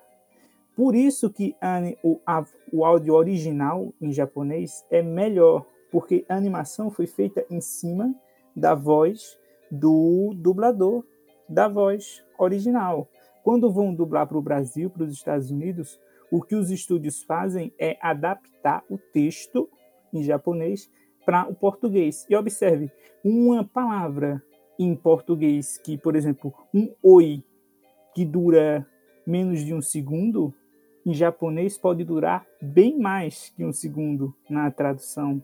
Por isso que a, o, a, o áudio original em japonês é melhor, porque a animação foi feita em cima da voz do dublador da voz original. Quando vão dublar para o Brasil, para os Estados Unidos, o que os estúdios fazem é adaptar o texto em japonês para o português. E observe, uma palavra em português que, por exemplo, um oi que dura menos de um segundo, em japonês pode durar bem mais que um segundo na tradução.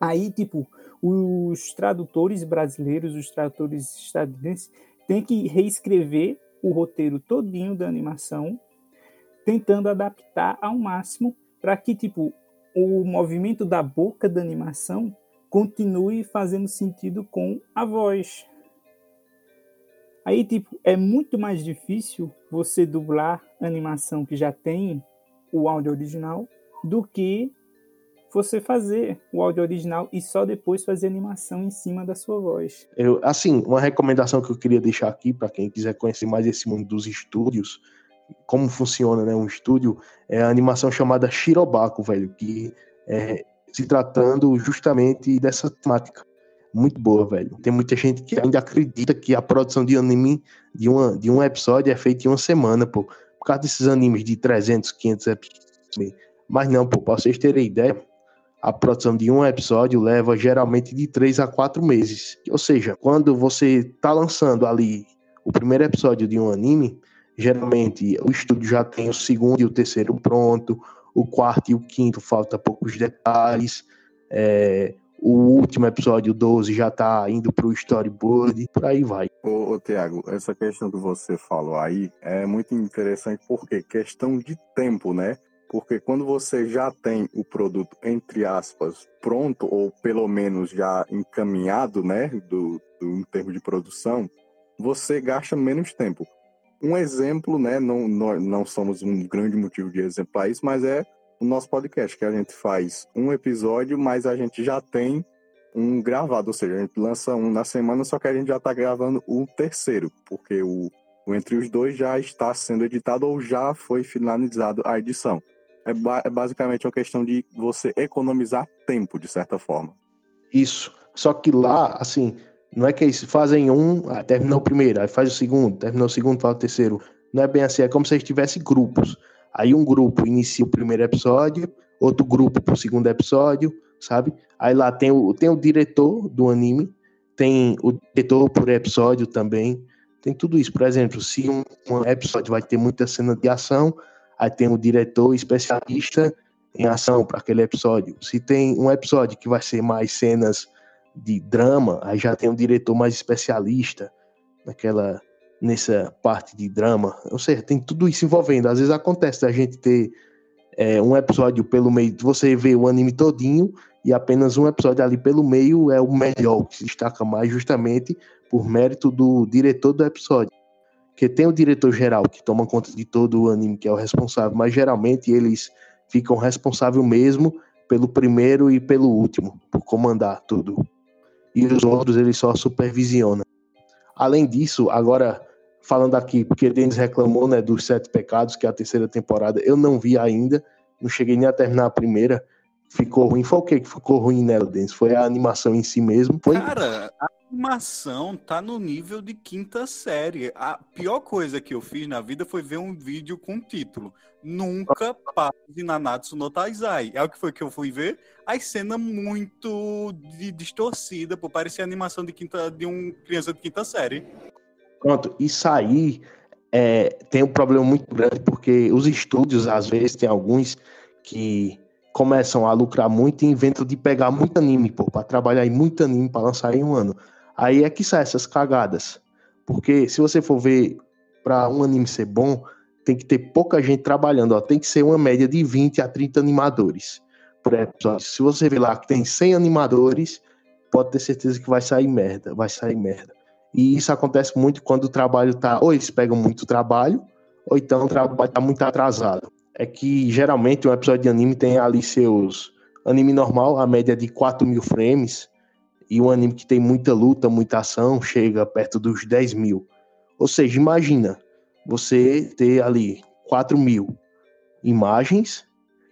Aí, tipo, os tradutores brasileiros, os tradutores estadunidenses, têm que reescrever o roteiro todinho da animação tentando adaptar ao máximo para que tipo o movimento da boca da animação continue fazendo sentido com a voz. Aí, tipo, é muito mais difícil você dublar animação que já tem o áudio original do que você fazer o áudio original e só depois fazer animação em cima da sua voz. Eu, assim, uma recomendação que eu queria deixar aqui para quem quiser conhecer mais esse mundo dos estúdios, como funciona né, um estúdio, é a animação chamada Shirobako, velho, que é se tratando justamente dessa temática. Muito boa, velho. Tem muita gente que ainda acredita que a produção de anime de, uma, de um episódio é feita em uma semana, pô. Por causa desses animes de 300, 500 episódios. Mas não, pô, pra vocês terem ideia, a produção de um episódio leva geralmente de 3 a 4 meses. Ou seja, quando você tá lançando ali o primeiro episódio de um anime, Geralmente o estúdio já tem o segundo e o terceiro pronto, o quarto e o quinto falta poucos detalhes. É, o último episódio 12 já está indo para o storyboard, por aí vai. Ô, ô Tiago, essa questão que você falou aí é muito interessante porque questão de tempo, né? Porque quando você já tem o produto, entre aspas, pronto, ou pelo menos já encaminhado, né, do, do em termos de produção, você gasta menos tempo. Um exemplo, né? Não, não somos um grande motivo de exemplo para isso, mas é o nosso podcast, que a gente faz um episódio, mas a gente já tem um gravado, ou seja, a gente lança um na semana, só que a gente já está gravando o terceiro, porque o, Entre os Dois já está sendo editado ou já foi finalizado a edição. É, ba é basicamente uma questão de você economizar tempo, de certa forma. Isso. Só que lá, assim, não é que eles fazem um, ah, terminou o primeiro, aí faz o segundo, terminou o segundo, faz o terceiro. Não é bem assim, é como se tivesse grupos. Aí um grupo inicia o primeiro episódio, outro grupo pro segundo episódio, sabe? Aí lá tem o, tem o diretor do anime, tem o diretor por episódio também, tem tudo isso. Por exemplo, se um, um episódio vai ter muita cena de ação, aí tem o diretor especialista em ação para aquele episódio. Se tem um episódio que vai ser mais cenas de drama, aí já tem um diretor mais especialista naquela nessa parte de drama. Ou seja, tem tudo isso envolvendo. Às vezes acontece da gente ter é, um episódio pelo meio, você vê o anime todinho e apenas um episódio ali pelo meio é o melhor, que se destaca mais justamente por mérito do diretor do episódio. Porque tem o diretor geral que toma conta de todo o anime, que é o responsável, mas geralmente eles ficam responsáveis mesmo pelo primeiro e pelo último, por comandar tudo. E os outros eles só supervisionam. Além disso, agora falando aqui, porque Denis reclamou né, dos Sete Pecados, que é a terceira temporada, eu não vi ainda, não cheguei nem a terminar a primeira. Ficou ruim. Foi o que ficou ruim nela, Denis? Foi a animação em si mesmo? Foi... Cara, a animação tá no nível de quinta série. A pior coisa que eu fiz na vida foi ver um vídeo com título Nunca pare Nanatsu no Taizai. É o que foi que eu fui ver? A cena muito de, distorcida, pô, parecia animação de quinta de um criança de quinta série. Pronto, isso aí é, tem um problema muito grande, porque os estúdios, às vezes, tem alguns que começam a lucrar muito e inventam de pegar muito anime, pô, pra trabalhar em muito anime para lançar em um ano. Aí é que saem essas cagadas. Porque se você for ver para um anime ser bom, tem que ter pouca gente trabalhando, ó. Tem que ser uma média de 20 a 30 animadores por episódio. Se você vê lá que tem 100 animadores, pode ter certeza que vai sair merda, vai sair merda. E isso acontece muito quando o trabalho tá, ou eles pegam muito trabalho, ou então o trabalho tá muito atrasado. É que geralmente um episódio de anime tem ali seus. Anime normal, a média de 4 mil frames, e um anime que tem muita luta, muita ação, chega perto dos 10 mil. Ou seja, imagina você ter ali 4 mil imagens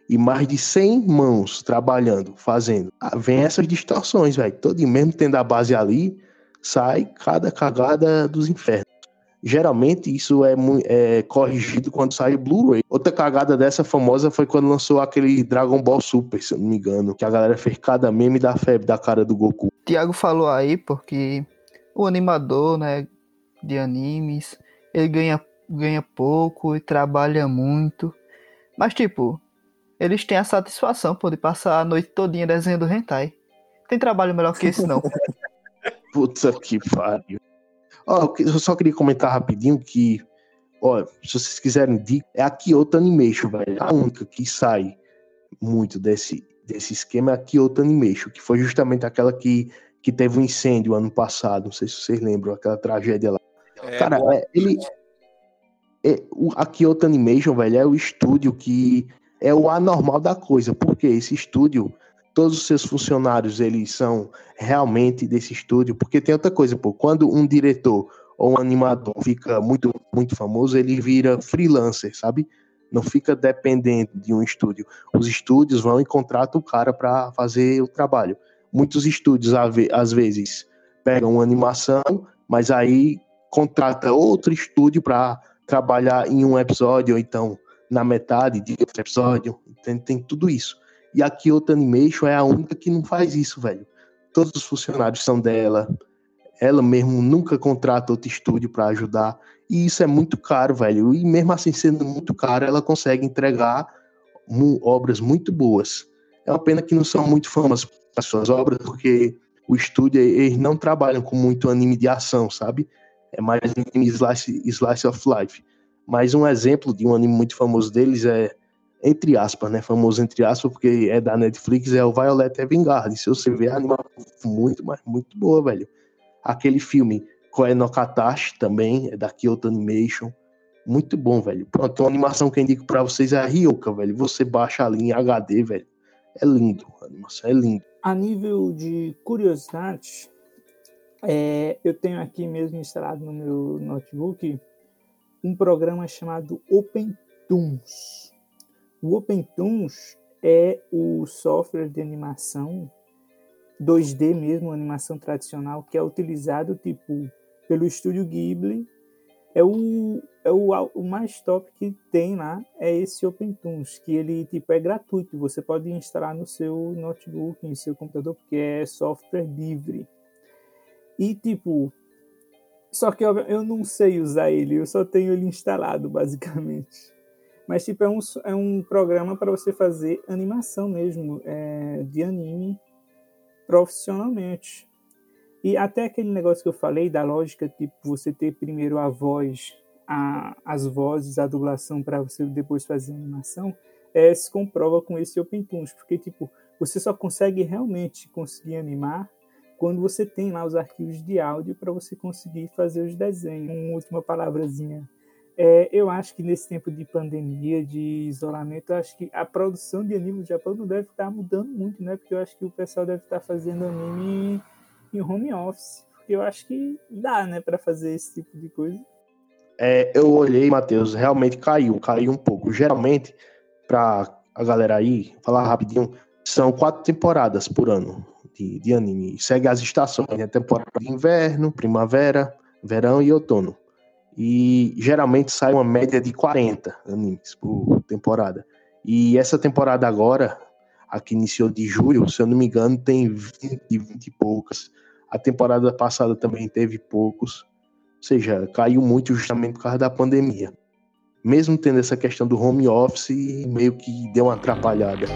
e mais de 100 mãos trabalhando, fazendo. Ah, vem essas distorções, velho. Todo mesmo tendo a base ali, sai cada cagada dos infernos. Geralmente isso é, é corrigido quando sai Blu-ray. Outra cagada dessa famosa foi quando lançou aquele Dragon Ball Super, se eu não me engano, que a galera fez cada meme da febre da cara do Goku. Tiago falou aí porque o animador, né, de animes, ele ganha, ganha pouco e trabalha muito. Mas tipo, eles têm a satisfação pô, de passar a noite todinha desenhando hentai. Tem trabalho melhor que esse não. Puta que pariu. Ó, eu só queria comentar rapidinho que, ó, se vocês quiserem dica, é a Kyoto Animation, velho. A única que sai muito desse, desse esquema é a Kyoto Animation, que foi justamente aquela que, que teve um incêndio ano passado. Não sei se vocês lembram, aquela tragédia lá. É, Cara, é, ele. É, o, a Kyoto Animation, velho, é o estúdio que é o anormal da coisa, porque esse estúdio todos os seus funcionários eles são realmente desse estúdio, porque tem outra coisa, pô, quando um diretor ou um animador fica muito muito famoso, ele vira freelancer, sabe? Não fica dependente de um estúdio. Os estúdios vão e contratam o cara para fazer o trabalho. Muitos estúdios às vezes pegam uma animação, mas aí contrata outro estúdio para trabalhar em um episódio ou então na metade de outro episódio. Tem, tem tudo isso. E a Kyoto Animation é a única que não faz isso, velho. Todos os funcionários são dela. Ela mesmo nunca contrata outro estúdio para ajudar. E isso é muito caro, velho. E mesmo assim sendo muito caro, ela consegue entregar obras muito boas. É uma pena que não são muito famosas as suas obras, porque o estúdio, eles não trabalham com muito anime de ação, sabe? É mais anime slice, slice of life. Mas um exemplo de um anime muito famoso deles é entre aspas, né? Famoso entre aspas, porque é da Netflix, é o Violet Evergarden. Se você ver, a animação muito, mas muito boa, velho. Aquele filme Koe no Katashi também, é da Kyoto Animation. Muito bom, velho. Pronto, uma animação que eu indico pra vocês é a Ryoka, velho. Você baixa ali em HD, velho. É lindo, a animação é linda. A nível de curiosidade, é, eu tenho aqui mesmo instalado no meu notebook um programa chamado OpenToons. O OpenToons é o software de animação 2D mesmo, animação tradicional, que é utilizado tipo pelo estúdio Ghibli é o, é o, o mais top que tem lá é esse OpenTunes, que ele tipo é gratuito, você pode instalar no seu notebook, no seu computador, porque é software livre. E tipo, só que eu, eu não sei usar ele, eu só tenho ele instalado basicamente. Mas tipo é um, é um programa para você fazer animação mesmo, é, de anime profissionalmente. E até aquele negócio que eu falei da lógica, tipo, você ter primeiro a voz, a, as vozes, a dublação para você depois fazer a animação, é, se comprova com esse OpenTunes, porque tipo, você só consegue realmente conseguir animar quando você tem lá os arquivos de áudio para você conseguir fazer os desenhos. Uma última palavrazinha. É, eu acho que nesse tempo de pandemia, de isolamento, eu acho que a produção de anime no Japão não deve estar mudando muito, né? Porque eu acho que o pessoal deve estar fazendo anime em home office. Eu acho que dá, né, para fazer esse tipo de coisa. É, eu olhei, Matheus, realmente caiu, caiu um pouco. Geralmente, para a galera aí, falar rapidinho, são quatro temporadas por ano de, de anime. Segue as estações, né? Temporada de inverno, primavera, verão e outono. E geralmente sai uma média de 40 animes por temporada. E essa temporada agora, a que iniciou de julho, se eu não me engano, tem 20, 20 e poucas. A temporada passada também teve poucos. Ou seja, caiu muito justamente por causa da pandemia. Mesmo tendo essa questão do home office, meio que deu uma atrapalhada.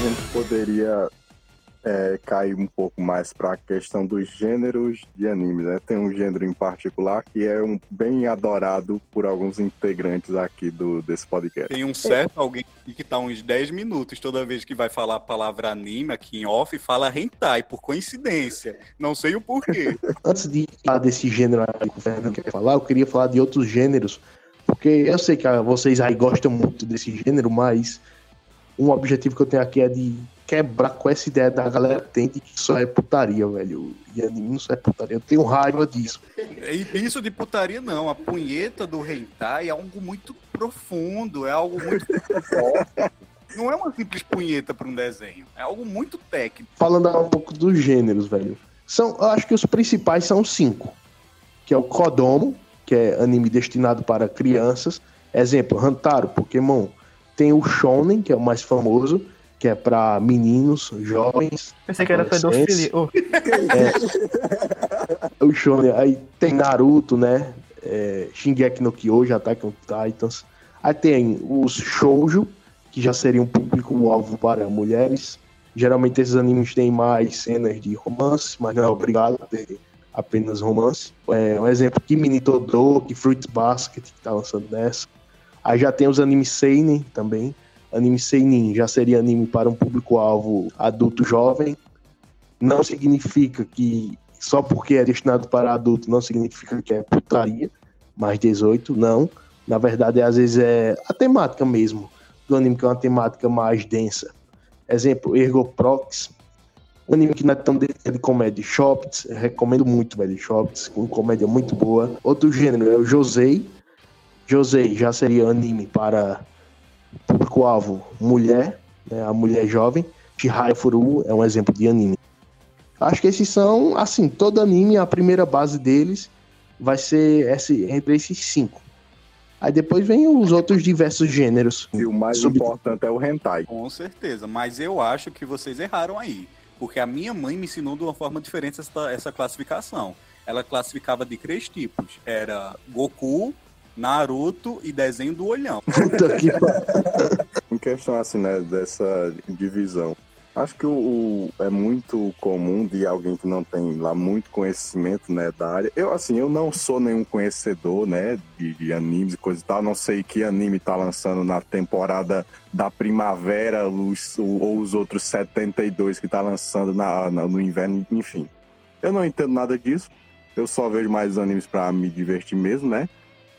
Gente poderia é, cair um pouco mais para a questão dos gêneros de anime, né? Tem um gênero em particular que é um, bem adorado por alguns integrantes aqui do, desse podcast. Tem um certo alguém que tá uns 10 minutos toda vez que vai falar a palavra anime aqui em off, fala hentai, por coincidência. Não sei o porquê. Antes de falar desse gênero que o Fernando quer falar, eu queria falar de outros gêneros, porque eu sei que vocês aí gostam muito desse gênero, mas um objetivo que eu tenho aqui é de quebrar com essa ideia da galera tem de que só é putaria, velho. E anime não só é putaria. Eu tenho raiva disso. E isso de putaria não. A punheta do hentai é algo muito profundo, é algo muito Não é uma simples punheta para um desenho, é algo muito técnico. Falando um pouco dos gêneros, velho. São, eu acho que os principais são cinco. Que é o Kodomo, que é anime destinado para crianças. Exemplo, Hantaro, Pokémon. Tem o Shonen, que é o mais famoso, que é para meninos, jovens. Pensei que era pedofilia. Oh. É, o Shonen. Aí tem Naruto, né? É, Shingeki no Kyoji, Attack on Titans. Aí tem os shoujo, que já seria um público-alvo para mulheres. Geralmente esses animes têm mais cenas de romance, mas não é obrigado a ter apenas romance. É, um exemplo, Kimi Todoroki, Fruits Basket, que tá lançando nessa. Aí já tem os animes Seinen também, anime seinen já seria anime para um público-alvo adulto jovem. Não significa que só porque é destinado para adulto não significa que é putaria, mais 18, não. Na verdade, às vezes é a temática mesmo do anime, que é uma temática mais densa. Exemplo, Ergoprox, um anime que não é tão de, comédia. Shopts, recomendo muito, velho. Shopts, com comédia muito boa. Outro gênero é o Josei. Josei já seria anime para público-alvo mulher, né, a mulher jovem. Chihaya Furu é um exemplo de anime. Acho que esses são, assim, todo anime, a primeira base deles vai ser esse, entre esses cinco. Aí depois vem os outros diversos gêneros. E o mais Sub... importante é o hentai. Com certeza, mas eu acho que vocês erraram aí. Porque a minha mãe me ensinou de uma forma diferente essa, essa classificação. Ela classificava de três tipos. Era Goku, Naruto e desenho do olhão. Puta que Em questão assim, né, dessa divisão. Acho que o, o, é muito comum de alguém que não tem lá muito conhecimento, né, da área. Eu, assim, eu não sou nenhum conhecedor, né, de, de animes e coisa e tal. Não sei que anime tá lançando na temporada da primavera os, ou os outros 72 que tá lançando na, na, no inverno, enfim. Eu não entendo nada disso. Eu só vejo mais animes para me divertir mesmo, né?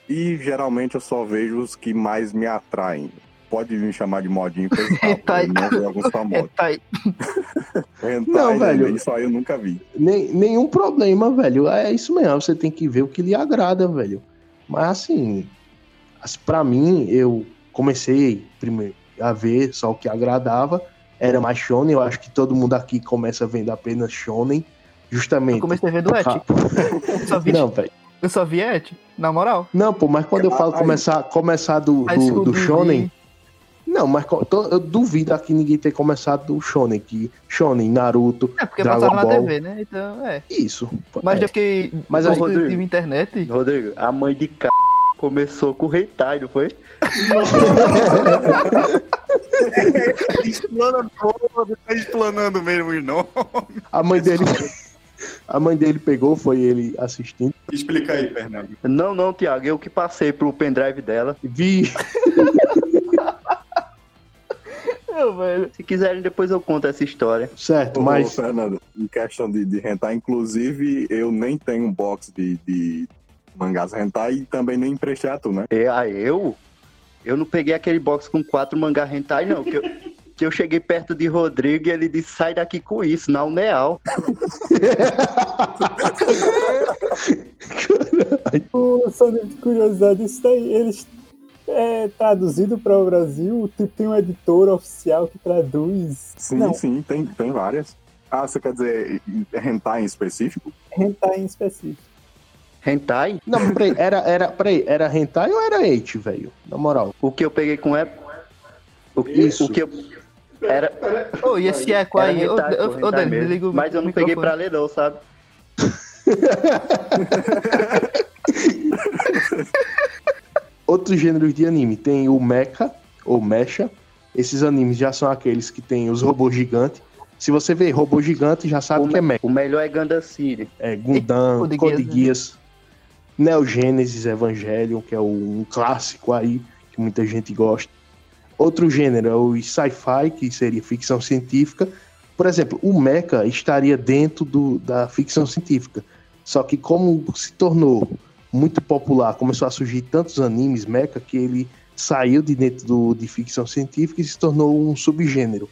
E geralmente eu só vejo os que mais me atraem. Pode me chamar de modinho tal, não ver alguns famosos. Hentai. não, velho. Isso aí eu nunca vi. Nem, nenhum problema, velho. É isso mesmo. Você tem que ver o que lhe agrada, velho. Mas assim, para mim, eu comecei primeiro a ver só o que agradava. Era mais shonen, eu acho que todo mundo aqui começa vendo apenas shonen, justamente. Eu comecei vendo Et. Eu só vi, Não, velho. Eu só vi Et, na moral. Não, pô, mas quando eu falo Aí- começar, começar do, do, do shonen, não, mas eu duvido aqui ninguém ter começado do shonen, que shonen, Naruto, É, porque Dragon passaram na Ball. TV, né? Então, é. isso. Mas é. eu fiquei. Mas, eu Rodrigo. tive internet. Rodrigo, a mãe de c... começou com o Hentai, não foi? Explana todo, tá explanando mesmo os nomes. A mãe dele. A mãe dele pegou, foi ele assistindo. Explica aí, Fernando. Não, não, Thiago, eu que passei pro pendrive dela. Vi. Não, velho. Se quiserem, depois eu conto essa história. Certo, Ô, mas. Fernando, em questão de, de hentai, inclusive, eu nem tenho um box de, de mangás hentai e também nem emprestei a tu, né? E a eu? Eu não peguei aquele box com quatro mangá hentai, não. Que eu, que eu cheguei perto de Rodrigo e ele disse, sai daqui com isso, na Uneal. Só de curiosidade, isso daí, eles é traduzido para o Brasil, tipo, tem uma editora oficial que traduz. Sim, Não, sim, tem, tem várias. Ah, você quer dizer hentai em específico? hentai em específico. Hentai? Não, peraí, era, era, peraí, era hentai ou era eight, velho? Na moral. O que eu peguei com é... O que, o que eu... Era, Ô, e esse eco aí? Ô, hentai Dani, desliga o Mas eu não peguei pra ler não, sabe? Outros gêneros de anime tem o mecha ou mecha. Esses animes já são aqueles que tem os robôs gigantes. Se você vê robô gigante, já sabe O, que é me- mecha. o melhor é Gundam City. É Gundam, Code Code Geass, Neo Genesis Evangelion, que é um clássico aí, que muita gente gosta. Outro gênero é o sci-fi, que seria ficção científica. Por exemplo, o mecha estaria dentro do, da ficção científica. Só que como se tornou muito popular, começou a surgir tantos animes mecha que ele saiu de dentro do, de ficção científica e se tornou um subgênero.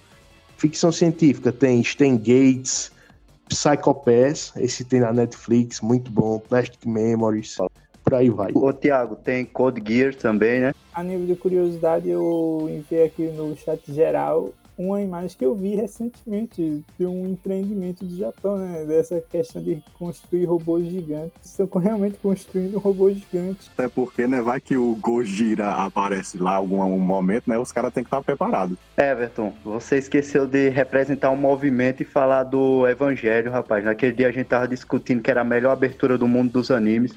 Ficção científica tem Stan Gates, Psycho Pass, esse tem na Netflix, muito bom, Plastic Memories, por aí vai. Ô, Thiago, tem Code Gear também, né? A nível de curiosidade, eu enviei aqui no chat geral uma imagem que eu vi recentemente de um empreendimento do Japão, né? Dessa questão de construir robôs gigantes. Estão realmente construindo robôs gigantes. Até porque, né, vai que o Gojira aparece lá em algum momento, né? Os caras têm que estar preparados. Everton, você esqueceu de representar um movimento e falar do Evangelho, rapaz. Naquele dia a gente tava discutindo que era a melhor abertura do mundo dos animes.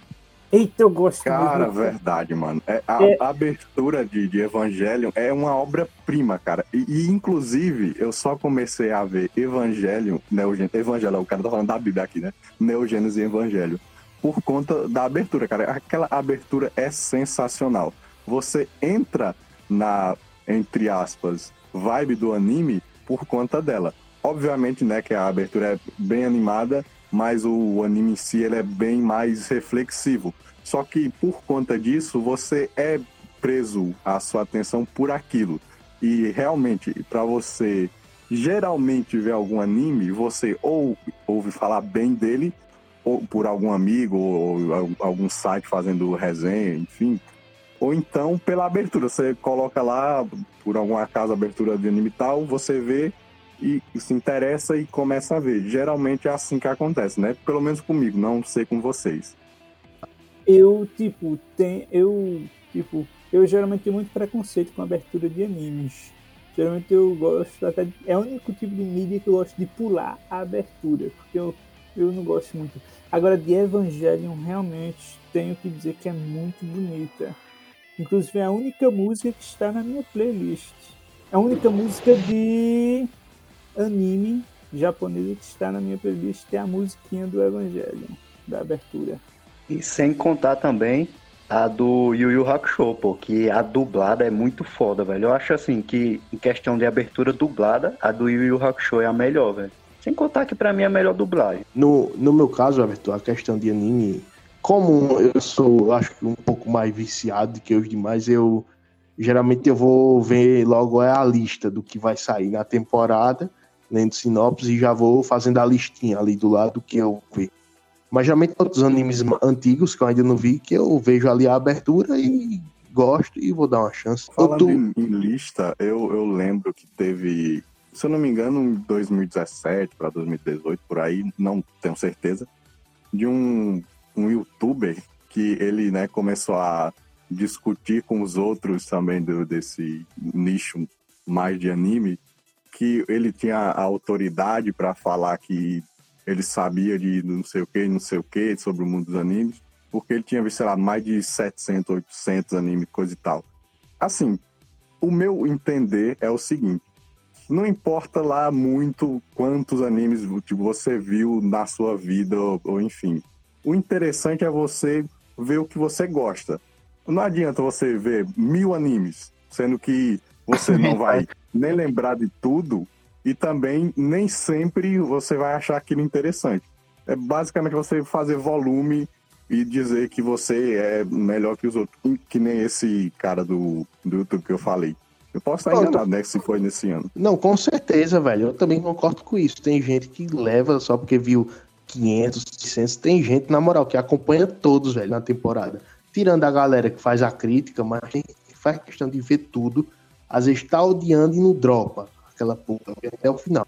Eita, eu gosto Cara, muito. verdade, mano. É, a, É. a abertura de, de Evangelion é uma obra-prima, cara. E, e, inclusive, eu só comecei a ver Evangelion, Neogen, Evangelho, o cara tá falando da Bíblia aqui, né? Neogênesis e Evangelho. Por conta da abertura, cara. Aquela abertura é sensacional. Você entra na, entre aspas, vibe do anime por conta dela. Obviamente, né, que a abertura é bem animada, mas o anime em si ele é bem mais reflexivo. Só que por conta disso, você é preso a sua atenção por aquilo. E realmente, para você geralmente ver algum anime, você ou ouve falar bem dele, ou por algum amigo, ou al- algum site fazendo resenha, enfim. Ou então pela abertura. Você coloca lá, por algum acaso, abertura de anime tal, você vê e se interessa e começa a ver. Geralmente é assim que acontece, né? Pelo menos comigo, não sei com vocês. Eu, tipo, tem, eu, tipo, eu geralmente tenho muito preconceito com abertura de animes. Geralmente eu gosto até de, é o único tipo de mídia que eu gosto de pular a abertura, porque eu, eu não gosto muito. Agora de Evangelion realmente tenho que dizer que é muito bonita. Inclusive é a única música que está na minha playlist. É a única música de anime japonesa que está na minha playlist é a musiquinha do Evangelion, da abertura. E sem contar também a do Yu Yu Hakusho, pô, que a dublada é muito foda, velho. Eu acho assim que, em questão de abertura dublada, a do Yu Yu Hakusho é a melhor, velho. Sem contar que pra mim é a melhor dublagem. No, no meu caso, Everton, a questão de anime, como eu sou, acho que um pouco mais viciado do que os demais, eu geralmente eu vou ver logo a lista do que vai sair na temporada, lendo sinopse e já vou fazendo a listinha ali do lado que eu ver. Mas geralmente outros animes antigos que eu ainda não vi, que eu vejo ali a abertura e gosto e vou dar uma chance. Falando tô- em, em lista, eu, eu lembro que teve, se eu não me engano, em 2017 para 2018, por aí, não tenho certeza, de um, um youtuber que ele né, começou a discutir com os outros também do, desse nicho mais de anime, que ele tinha a autoridade para falar que ele sabia de não sei o que, não sei o que, sobre o mundo dos animes, porque ele tinha visto, sei lá, mais de 700, 800 animes, coisa e tal. Assim, o meu entender é o seguinte: não importa lá muito quantos animes tipo, você viu na sua vida, ou, ou enfim. O interessante é você ver o que você gosta. Não adianta você ver mil animes, sendo que você não vai nem lembrar de tudo e também nem sempre você vai achar aquilo interessante. É basicamente você fazer volume e dizer que você é melhor que os outros, que nem esse cara do, do YouTube que eu falei. Eu posso estar enganado, né? Se foi nesse ano. Não, com certeza, velho. Eu também concordo com isso. Tem gente que leva só porque viu 500, 600. Tem gente, na moral, que acompanha todos, velho, na temporada. Tirando a galera que faz a crítica, mas tem gente que faz questão de ver tudo. Às vezes tá odiando e não dropa aquela porra até o final.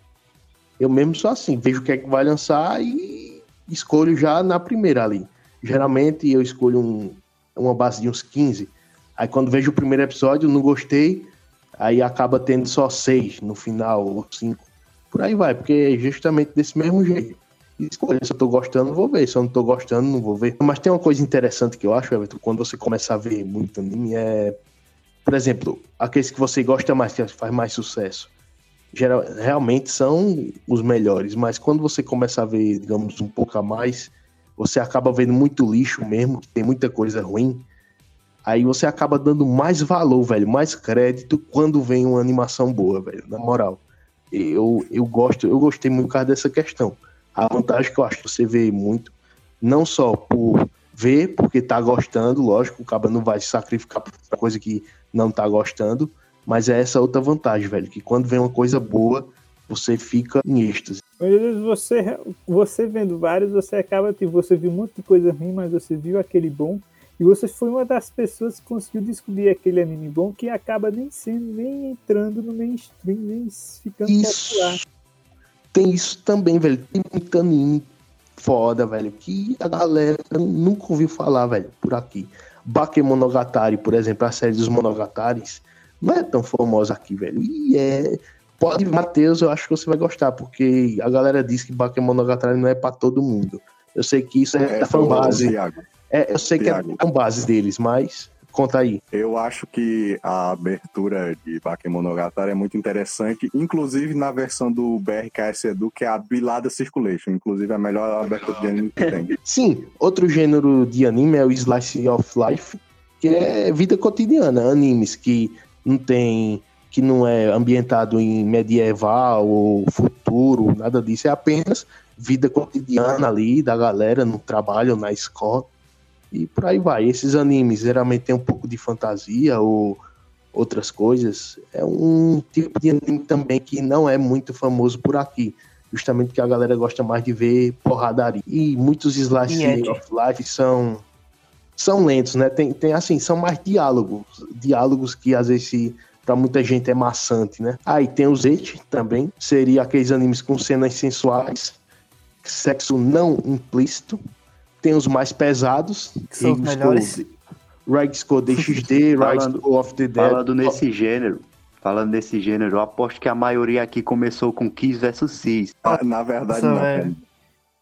Eu mesmo sou assim, vejo o que é que vai lançar e escolho já na primeira ali. Geralmente eu escolho um, uma base de uns 15. Aí quando vejo o primeiro episódio, não gostei, aí acaba tendo só seis no final, ou cinco. Por aí vai, porque é justamente desse mesmo jeito. Escolha, se eu tô gostando, vou ver. Se eu não tô gostando, não vou ver. Mas tem uma coisa interessante que eu acho, Everton, quando você começa a ver muito anime, é. Por exemplo, aqueles que você gosta mais, que faz mais sucesso. Geral, realmente são os melhores, mas quando você começa a ver, digamos, um pouco a mais, você acaba vendo muito lixo mesmo, que tem muita coisa ruim. Aí você acaba dando mais valor, velho, mais crédito quando vem uma animação boa, velho, na moral. Eu, eu gosto, eu gostei muito por causa dessa questão. A vantagem que eu acho que você vê muito, não só por ver, porque tá gostando, lógico, o cara não vai se sacrificar por coisa que não tá gostando, mas é essa outra vantagem, velho, que quando vem uma coisa boa, você fica em êxtase. Às vezes você, você vendo vários, você acaba, tipo, você viu um monte de coisa ruim, mas você viu aquele bom. E você foi uma das pessoas que conseguiu descobrir aquele anime bom que acaba nem sendo, nem entrando no mainstream, nem ficando popular. Isso. Tem isso também, velho. Tem muito anime foda, velho, que a galera nunca ouviu falar, velho, por aqui. Bakemonogatari, por exemplo, a série dos Monogataris, não é tão famosa aqui, velho. E é. Pode, Matheus, eu acho que você vai gostar, porque a galera diz que Bakemonogatari não é pra todo mundo. Eu sei que isso é, da fanbase. Thiago, É, eu sei que é Thiago. da fanbase deles, mas conta aí. eu acho que a abertura de Bakemonogatari é muito interessante, inclusive na versão do BRKS Edu, que é a Bilada Circulation. Inclusive, é a melhor abertura de anime que tem. Sim, outro gênero de anime é o Slice of Life, que é vida cotidiana, animes que não tem, que não é ambientado em medieval ou futuro, nada disso, é apenas vida cotidiana ali da galera no trabalho, na escola e por aí vai. Esses animes geralmente tem um pouco de fantasia ou outras coisas. É um tipo de anime também que não é muito famoso por aqui justamente porque a galera gosta mais de ver porradaria. E muitos slice E Ed? of life são são lentos, né? Tem, tem assim, são mais diálogos, diálogos que às vezes para muita gente é maçante, né? Aí tem os Eight também, seria aqueles animes com cenas sensuais, sexo não implícito. Tem os mais pesados, Que são os melhores. Rage Code DXD, Code of the Dead. Falando nesse gênero, falando nesse gênero, eu aposto que a maioria aqui começou com Kiss vs Cis. Ah, Na verdade, Nossa, não. velho.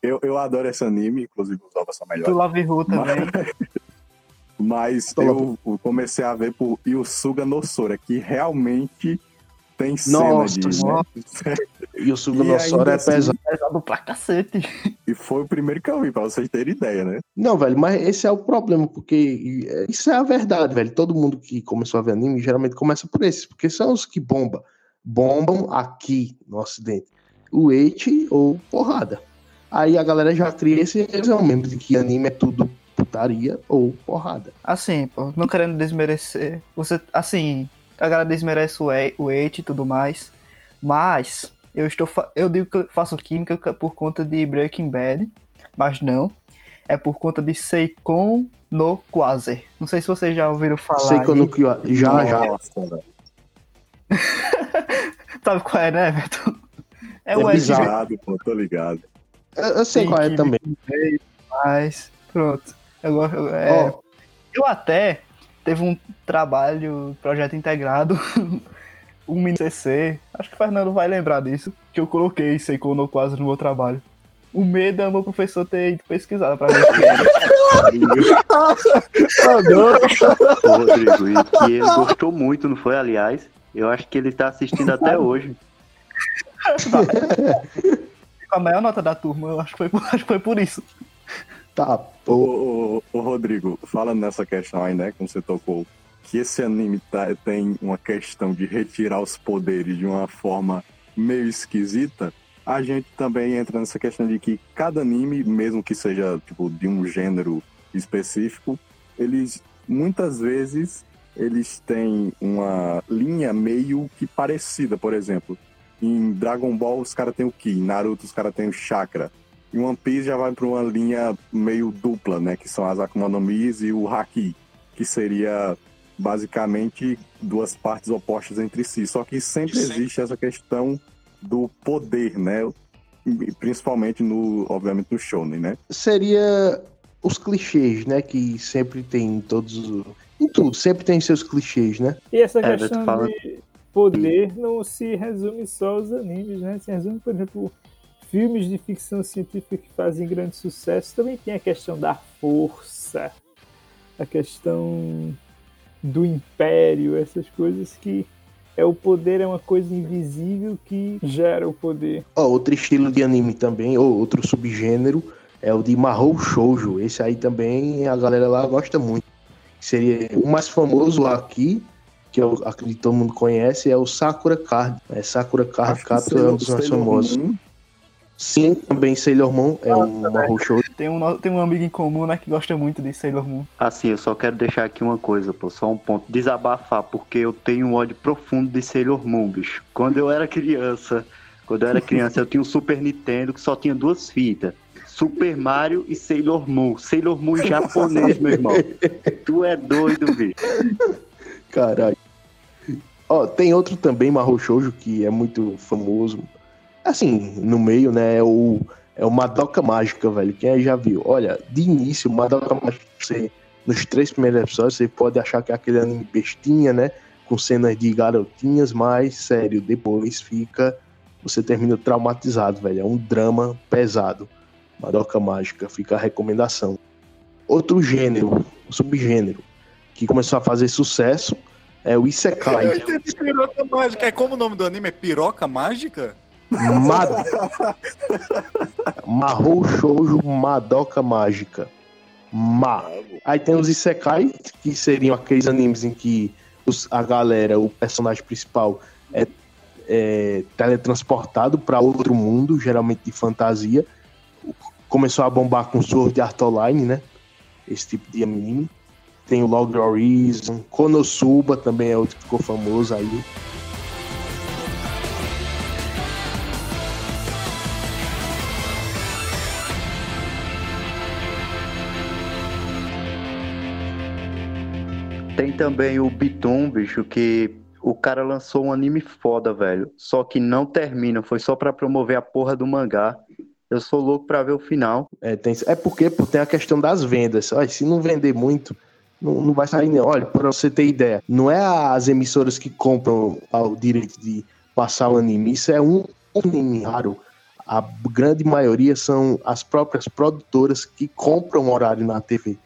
Eu, eu adoro esse anime, inclusive os ovos são Do melhores. Love Ru também. Mas eu comecei a ver por Yusuga no Sora, que realmente tem cena Nossa, de. nossa. E o ainda é assim- pesado. Pesado pra cacete. E foi o primeiro que eu vi, pra vocês terem ideia, né? Não, velho, mas esse é o problema, porque é, isso é a verdade, velho. Todo mundo que começou a ver anime geralmente começa por esses, porque são os que bombam. Bombam aqui no Ocidente. O Eight ou porrada. Aí a galera já cria esse mesmo de que anime é tudo putaria ou porrada. Assim, pô, não querendo desmerecer. Você, assim, a galera desmerece o o Eight e tudo mais. Mas eu estou fa- eu digo que eu faço química por conta de Breaking Bad, mas não. é por conta de Seikon no Quasar. Não sei se vocês já ouviram falar. Seikon no Quasar. Já, já. Sabe qual é, né, Everton? É É o bizarro. Ligado, pô, tô ligado. Eu, eu sei qual é também. Mas, pronto. Eu, é, Ó, eu até teve um trabalho, projeto integrado, um mini CC. Acho que o Fernando vai lembrar disso. Que eu coloquei Seikon no quase no meu trabalho. O medo é o meu professor ter ido pesquisar pra ver o Rodrigo, e que ele gostou muito, não foi, aliás? Eu acho que ele tá assistindo até hoje. A maior nota da turma, eu acho que foi, por- acho que foi por isso. tá, Ô, pô. ô, ô, Rodrigo, falando nessa questão aí, né, como você tocou, que esse anime tá- tem uma questão de retirar os poderes de uma forma meio esquisita, a gente também entra nessa questão de que cada anime, mesmo que seja tipo de um gênero específico, eles muitas vezes eles têm uma linha meio que parecida, por exemplo. Em Dragon Ball os caras têm o Ki, em Naruto os caras têm o Chakra. E One Piece já vai para uma linha meio dupla, né? Que são as Akuma no Mis e o Haki, que seria basicamente duas partes opostas entre si. Só que sempre existe essa questão do poder, né? E Principalmente no, obviamente, no shonen, né? Seria os clichês, né? Que sempre tem em todos. os- Em tudo, sempre tem seus clichês, né? E essa É, questão fala. de poder não se resume só aos animes, né? Se resume, por exemplo, filmes de ficção científica que fazem grande sucesso. Também tem a questão da força, a questão do império, essas coisas que é o poder é uma coisa invisível que gera o poder. Ó, outro estilo de anime também, ou outro subgênero, é o de Mahou Shoujo. Esse aí também a galera lá gosta muito. Seria o mais famoso aqui, que eu acredito que todo mundo conhece, é o Sakura Card. É, Sakura Card Captor é um dos mais famosos. Sim, também Sailor Moon é um Mahou Shoujo. Tem um, tem um amigo em comum, né, que gosta muito de Sailor Moon. Assim, eu só quero deixar aqui uma coisa, pô, só um ponto. Desabafar, porque eu tenho um ódio profundo de Sailor Moon, bicho. Quando eu era criança, quando eu era criança, eu tinha um Super Nintendo que só tinha duas fitas. Super Mario e Sailor Moon. Sailor Moon em japonês, meu irmão. Tu é doido, bicho. Caralho. Ó, tem outro também, Mahou Shoujo, que é muito famoso. Assim, no meio, né, é o, é o Madoka Mágica, velho. Quem aí já viu? Olha, de início, Madoka Mágica, você, nos três primeiros episódios, você pode achar que é aquele anime bestinha, né, com cenas de garotinhas, mas, sério, depois fica... Você termina traumatizado, velho. É um drama pesado. Madoka Mágica, fica a recomendação. Outro gênero, subgênero, que começou a fazer sucesso é o Isekai. Eu entendi piroca mágica. É como o nome do anime? É piroca mágica? Ma... Mahou Shoujo Madoka Mágica. Ma. Aí tem os Isekai, que seriam aqueles animes em que os- a galera, o personagem principal, é, é teletransportado para outro mundo, geralmente de fantasia. Começou a bombar com Sword Art Online, né? Esse tipo de anime. Tem o Log Horizon, Konosuba também é outro que ficou famoso aí. Tem também o Bitum, bicho, que o cara lançou um anime foda, velho. Só que não termina, foi só pra promover a porra do mangá. Eu sou louco pra ver o final. É, tem, é porque pô, tem a questão das vendas. Olha, se não vender muito, não, não vai sair não. Olha, pra você ter ideia, não é as emissoras que compram o direito de passar o anime, isso é um anime raro. A grande maioria são as próprias produtoras que compram horário na TV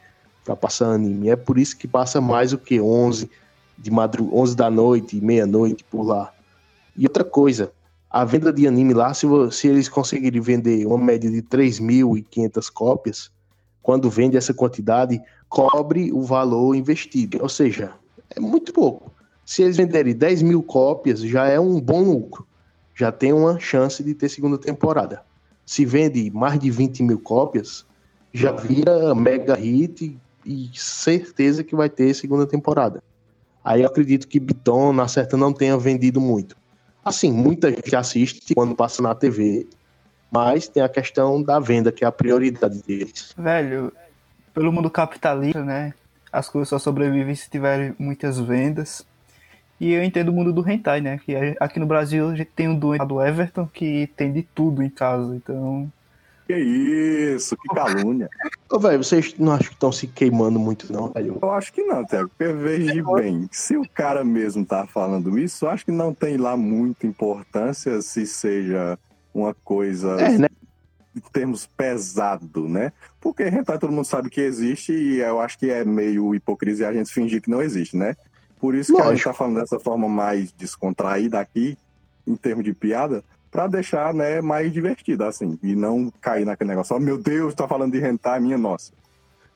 para passar anime. É por isso que passa mais o que 11 de madru 11 da noite, meia-noite por lá. E outra coisa, a venda de anime lá, se, se eles conseguirem vender uma média de 3.500 cópias, quando vende essa quantidade, cobre o valor investido. Ou seja, é muito pouco. Se eles venderem 10 mil cópias, já é um bom lucro. Já tem uma chance de ter segunda temporada. Se vende mais de 20 mil cópias, já vira mega hit e certeza que vai ter segunda temporada. Aí eu acredito que Biton, na certa, não tenha vendido muito. Assim, muita gente assiste quando passa na TV, Mas tem a questão da venda, que é a prioridade deles. Velho, pelo mundo capitalista, né? As coisas só sobrevivem se tiverem muitas vendas. E eu entendo o mundo do hentai, né? Que aqui no Brasil a gente tem um doente do Everton que tem de tudo em casa, então. Que isso, que calúnia. Ô, velho, vocês não acham que estão se queimando muito, não, velho? Eu acho que não. Porque veja bem, se o cara mesmo tá falando isso, eu acho que não tem lá muita importância se seja uma coisa É, né? em termos pesado, né? Porque hentai todo mundo sabe que existe e eu acho que é meio hipocrisia a gente fingir que não existe, né? Por isso que a gente Lógico. tá falando dessa forma mais descontraída aqui, em termos de piada, pra deixar, né, mais divertida, assim, e não cair naquele negócio, oh, meu Deus, tá falando de hentai, minha nossa.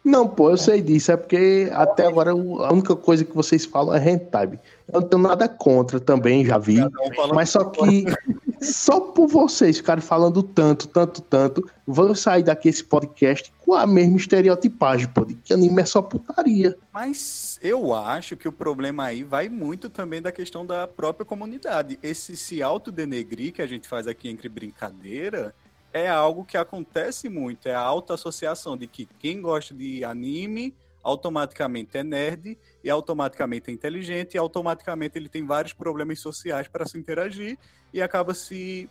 Não, pô, eu sei disso. É porque até agora a única coisa que vocês falam é hentai. Eu não tenho nada contra também, já vi. Mas só que só por vocês ficarem falando tanto, tanto, tanto, vão sair daqui esse podcast com a mesma estereotipagem, pô, de que anime é só putaria. Mas eu acho que o problema aí vai muito também da questão da própria comunidade. Esse se autodenegrir que a gente faz aqui entre brincadeira é algo que acontece muito. É a autoassociação de que quem gosta de anime automaticamente é nerd e automaticamente é inteligente e automaticamente ele tem vários problemas sociais para se interagir e acaba se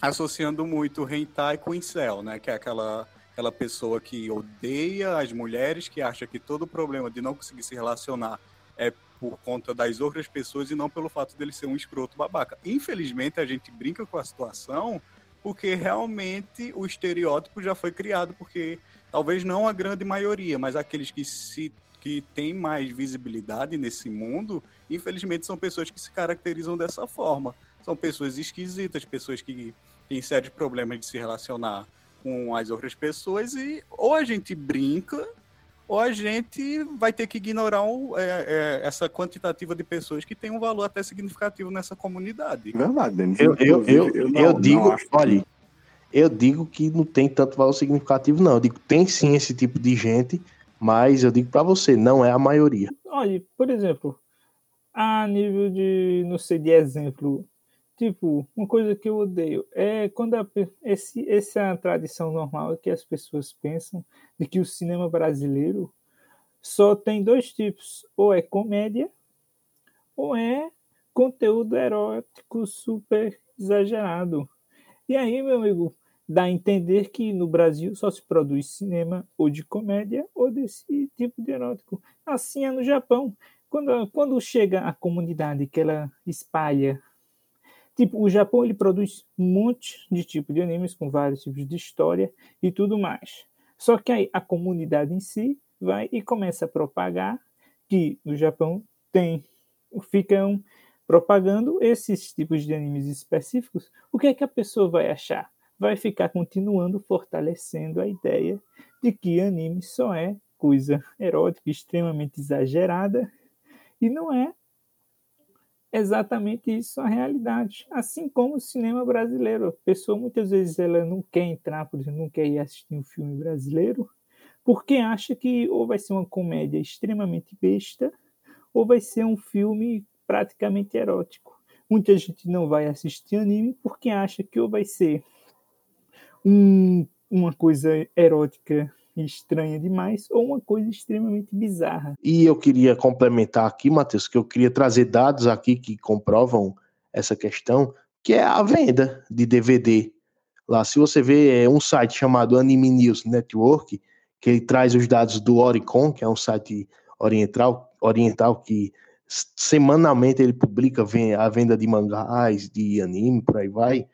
associando muito hentai com incel, né? Que é aquela aquela pessoa que odeia as mulheres, que acha que todo o problema de não conseguir se relacionar é por conta das outras pessoas e não pelo fato dele ser um escroto babaca. Infelizmente, a gente brinca com a situação porque realmente o estereótipo já foi criado, porque talvez não a grande maioria, mas aqueles que se que têm mais visibilidade nesse mundo, infelizmente são pessoas que se caracterizam dessa forma. São pessoas esquisitas, pessoas que têm sérios problemas de se relacionar com as outras pessoas e ou a gente brinca ou a gente vai ter que ignorar um, é, é, essa quantitativa de pessoas que tem um valor até significativo nessa comunidade. Verdade, Denis. Eu, eu, eu, Inclusive, eu, não- não digo, que- olha, eu digo que não tem tanto valor significativo, não. Eu digo tem sim esse tipo de gente, mas eu digo pra você, não é a maioria. Olha, por exemplo, a nível de, não sei, de exemplo, tipo, uma coisa que eu odeio é quando a, esse, essa tradição normal que as pessoas pensam de que o cinema brasileiro só tem dois tipos, ou é comédia, ou é conteúdo erótico super exagerado. E aí, meu amigo, dá a entender que no Brasil só se produz cinema ou de comédia ou desse tipo de erótico. Assim é no Japão. Quando, quando chega a comunidade que ela espalha, tipo, o Japão ele produz um monte de tipo de animes com vários tipos de história e tudo mais. Só que aí a comunidade em si vai e começa a propagar que no Japão tem ficam propagando esses tipos de animes específicos. O que é que a pessoa vai achar? Vai ficar continuando fortalecendo a ideia de que anime só é coisa erótica extremamente exagerada e não é exatamente isso a realidade. Assim como o cinema brasileiro. A pessoa muitas vezes ela não quer entrar, por exemplo, não quer ir assistir um filme brasileiro, porque acha que ou vai ser uma comédia extremamente besta, ou vai ser um filme praticamente erótico. Muita gente não vai assistir anime porque acha que ou vai ser um, uma coisa erótica estranha demais, ou uma coisa extremamente bizarra. E eu queria complementar aqui, Matheus, que eu queria trazer dados aqui que comprovam essa questão, que é a venda de DVD. Lá, se você vê é um site chamado Anime News Network, que ele traz os dados do Oricon, que é um site oriental, oriental que semanalmente ele publica a venda de mangás, de anime, por aí vai.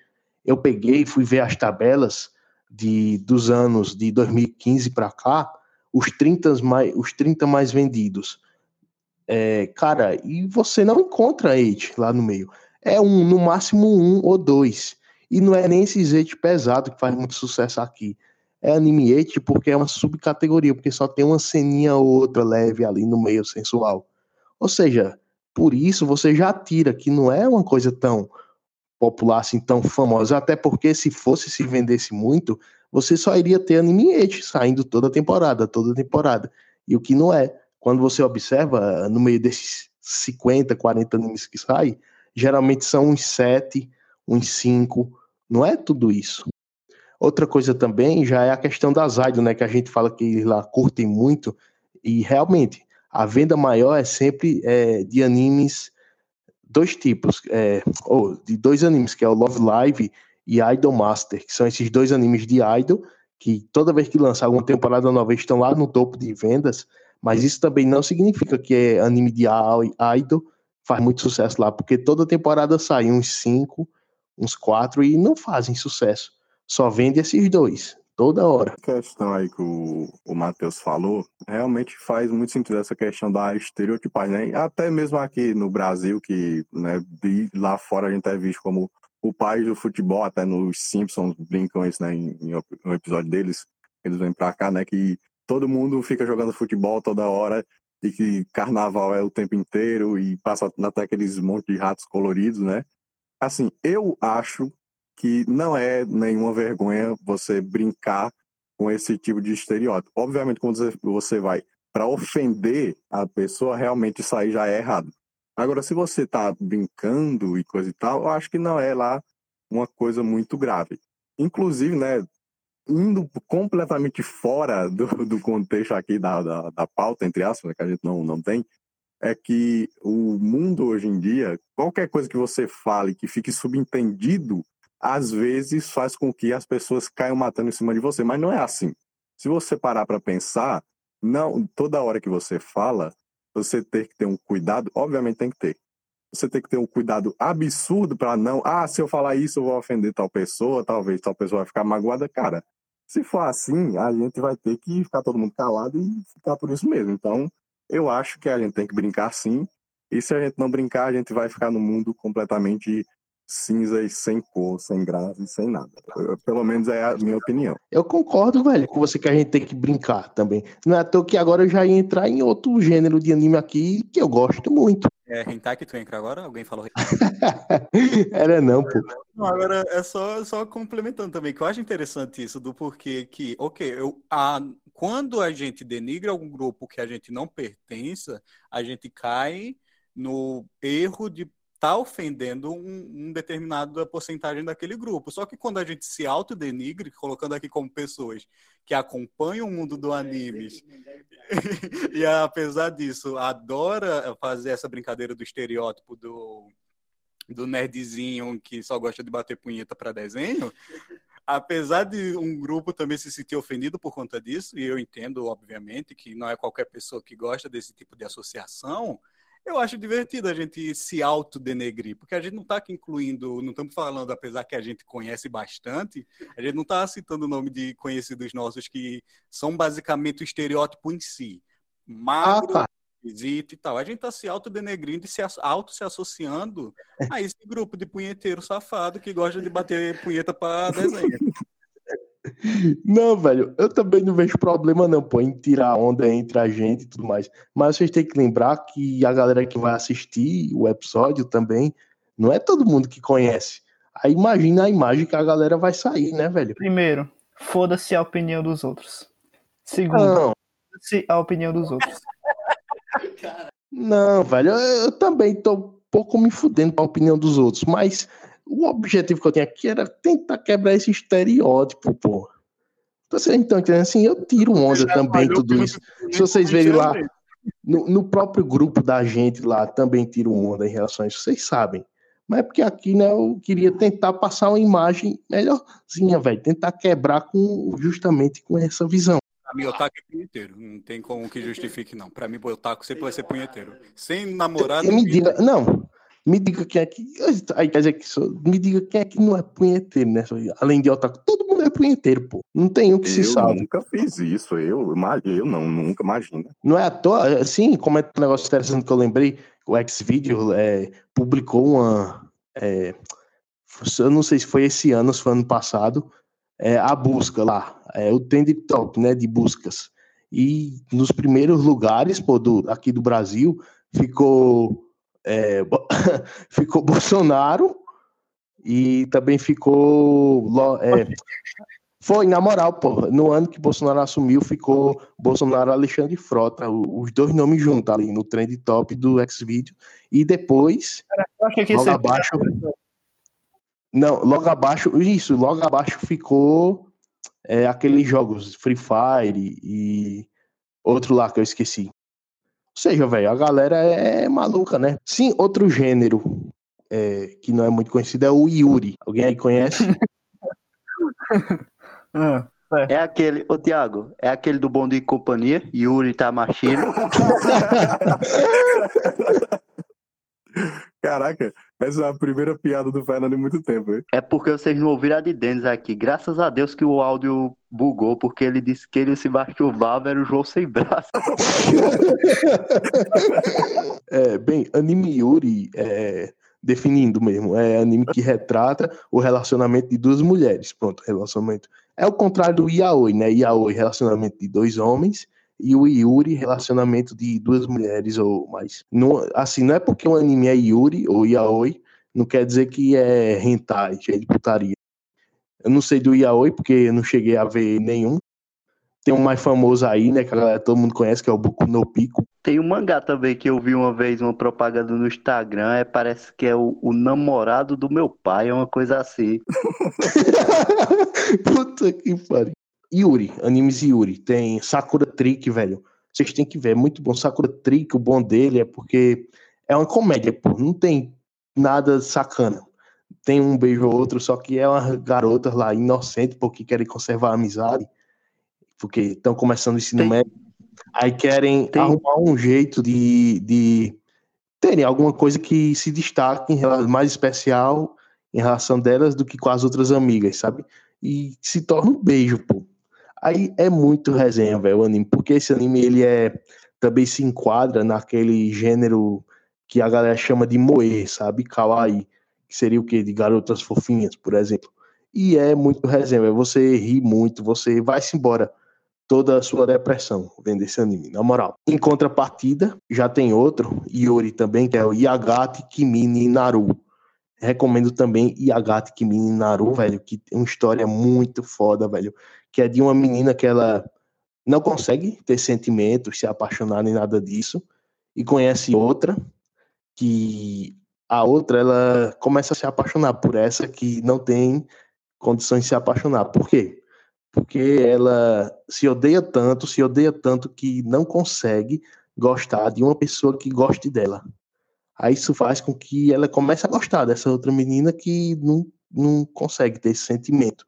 Eu peguei fui ver as tabelas de, dos anos de 2015 para cá, os 30 mais, os 30 mais vendidos. É, cara, e você não encontra Eight lá no meio. É um, no máximo um ou dois. E não é nem esses Eight pesado que faz muito sucesso aqui. É anime Eight porque é uma subcategoria, porque só tem uma ceninha ou outra leve ali no meio sensual. Ou seja, por isso você já tira que não é uma coisa tão popular assim, tão famosa. Até porque se fosse, se vendesse muito, você só iria ter Eight saindo toda temporada, toda temporada. E o que não é. Quando você observa, no meio desses 50, 40 animes que saem, geralmente são uns 7, uns 5, não é tudo isso. Outra coisa também já é a questão das idols, né? Que a gente fala que lá curtem muito. E realmente, a venda maior é sempre é, de animes, dois tipos, é, ou de dois animes, que é o Love Live e Idol Master, que são esses dois animes de idol, que toda vez que lançar alguma temporada nova estão lá no topo de vendas, mas isso também não significa que é anime de idol faz muito sucesso lá, porque toda temporada sai uns cinco, uns quatro e não fazem sucesso. Só vende esses dois, toda hora. A questão aí que o, o Matheus falou, realmente faz muito sentido essa questão da estereotipagem, né? Até mesmo aqui no Brasil, que né, lá fora a gente é visto como o pai do futebol, até nos Simpsons brincam isso, né, em, em um episódio deles, eles vêm pra cá, né, que todo mundo fica jogando futebol toda hora e que carnaval é o tempo inteiro e passa até aqueles monte de ratos coloridos, né? Assim, eu acho que não é nenhuma vergonha você brincar com esse tipo de estereótipo. Obviamente, quando você vai para ofender a pessoa, realmente isso aí já é errado. Agora, se você está brincando e coisa e tal, eu acho que não é lá uma coisa muito grave. Inclusive, né, indo completamente fora do, do contexto aqui da, da, da pauta, entre aspas, né, que a gente não, não tem, é que o mundo hoje em dia, qualquer coisa que você fale que fique subentendido, às vezes faz com que as pessoas caiam matando em cima de você, mas não é assim. Se você parar para pensar, não toda hora que você fala, você ter que ter um cuidado, obviamente tem que ter. Você tem que ter um cuidado absurdo para não, ah, se eu falar isso eu vou ofender tal pessoa, talvez tal pessoa vai ficar magoada. Cara, se for assim, a gente vai ter que ficar todo mundo calado e ficar por isso mesmo. Então, eu acho que a gente tem que brincar sim. E se a gente não brincar, a gente vai ficar no mundo completamente cinza e sem cor, sem graça e sem nada. Pelo menos é a minha opinião. Eu concordo, velho, com você que a gente tem que brincar também. Não é à toa que agora eu já ia entrar em outro gênero de anime aqui que eu gosto muito. É hentai que tu entra agora? Alguém falou Era não, pô. Não, agora é só, só complementando também, que eu acho interessante isso do porquê que, ok, eu, a, quando a gente denigra algum grupo que a gente não pertença, a gente cai no erro de está ofendendo um, um determinada porcentagem daquele grupo. Só que quando a gente se autodenigre, colocando aqui como pessoas que acompanham o mundo do animes, e apesar disso, adora fazer essa brincadeira do estereótipo do, do nerdzinho que só gosta de bater punheta para desenho, apesar de um grupo também se sentir ofendido por conta disso, e eu entendo, obviamente, que não é qualquer pessoa que gosta desse tipo de associação, eu acho divertido a gente se autodenegrir, porque a gente não está aqui incluindo, não estamos falando, apesar que a gente conhece bastante, a gente não está citando o nome de conhecidos nossos que são basicamente o estereótipo em si. Magro, ah, tá. esquisito e tal. A gente está se autodenegrindo e se auto se associando a esse grupo de punheteiro safado que gosta de bater punheta para desenho. Não, velho, eu também não vejo problema não, pô, em tirar onda entre a gente e tudo mais. Mas vocês têm que lembrar que a galera que vai assistir o episódio também, não é todo mundo que conhece. Aí imagina a imagem que a galera vai sair, né, velho? Primeiro, foda-se a opinião dos outros. Segundo, foda-se a opinião dos outros. Não, velho, eu, eu também tô um pouco me fudendo pra opinião dos outros, mas o objetivo que eu tinha aqui era tentar quebrar esse estereótipo, pô. Então, vocês estão entendendo assim? Eu tiro onda também, tudo isso. Se vocês verem lá, no, no, próprio grupo da gente lá, também tiro onda em relação a isso, vocês sabem. Mas é porque aqui, né, eu queria tentar passar uma imagem melhorzinha, velho. Tentar quebrar com, justamente com essa visão. Pra mim, otaku é punheteiro. Não tem como que justifique, não. Pra mim, o otaku sempre vai ser punheteiro. Sem namorado. Me diga, não, me diga quem é que. Aí quer dizer que me diga quem é que não é punheteiro, né? Além de otaku, todo mundo é punheteiro, pô. Não tem um que eu se salve. Eu nunca fiz isso, eu, eu não, nunca imagino. Não é à toa, assim, como é um negócio interessante que eu lembrei, o X-Video é, publicou uma. É, eu não sei se foi esse ano, se foi ano passado, é, a busca lá, é, o trend top, né, de buscas. E nos primeiros lugares, pô, do, aqui do Brasil, ficou é, ficou Bolsonaro e também ficou. É, foi, na moral, pô, no ano que Bolsonaro assumiu, ficou Bolsonaro e Alexandre Frota, os dois nomes juntos ali no trend top do X-Video. E depois, logo abaixo. Não, logo abaixo, isso, logo abaixo ficou É aqueles jogos Free Fire e outro lá que eu esqueci. Ou seja, velho, a galera é maluca, né? Sim, outro gênero é, que não é muito conhecido é o Yuri. Alguém aí conhece? Ah, É aquele, ô Tiago, é aquele do Bom de Companhia, Yuri Tamashiro. Caraca, essa é a primeira piada do Fernando em muito tempo, hein? É porque vocês não ouviram a de Denis aqui. Graças a Deus que o áudio bugou, porque ele disse que ele se masturbava, era o João sem braço. É, bem, anime Yuri, é, definindo mesmo, é anime que retrata o relacionamento de duas mulheres. Pronto, relacionamento. É o contrário do Yaoi, né? Yaoi, relacionamento de dois homens, e o Yuri, relacionamento de duas mulheres ou mais. Não, assim, não é porque o anime é Yuri ou Yaoi, não quer dizer que é hentai, cheio de putaria. Eu não sei do Yaoi, porque eu não cheguei a ver nenhum. Tem um mais famoso aí, né? Que a galera, todo mundo conhece, que é o Boku no Pico. Tem um mangá também que eu vi uma vez, uma propaganda no Instagram, é, parece que é o, o namorado do meu pai, é uma coisa assim. Puta que pariu. Yuri, animes Yuri. Tem Sakura Trick, velho. Vocês têm que ver, é muito bom. Sakura Trick, o bom dele é porque é uma comédia, pô. Não tem nada sacana. Tem um beijo ou outro, só que é uma garota lá inocente, porque querem conservar a amizade. Porque estão começando o ensino Tem- médio. Aí querem Tem- arrumar um jeito de, de terem alguma coisa que se destaque em rela- mais especial em relação delas do que com as outras amigas, sabe? E se torna um beijo, pô. Aí é muito resenha, velho, o anime, porque esse anime ele é também se enquadra naquele gênero que a galera chama de moe, sabe? Kawaii, que seria o quê? De garotas fofinhas, por exemplo. E é muito resenha, velho. Você ri muito, você vai-se embora toda a sua depressão vendo esse anime, na moral. Em contrapartida, já tem outro, Yuri também, que é o Yagati Kimi Naru. Recomendo também Yagati Kimi Naru, velho, que tem uma história muito foda, velho, que é de uma menina que ela não consegue ter sentimentos, se apaixonar nem nada disso, e conhece outra que a outra ela começa a se apaixonar por essa que não tem condições de se apaixonar. Por quê? Porque ela se odeia tanto, se odeia tanto que não consegue gostar de uma pessoa que goste dela. Aí isso faz com que ela comece a gostar dessa outra menina que não, não consegue ter esse sentimento.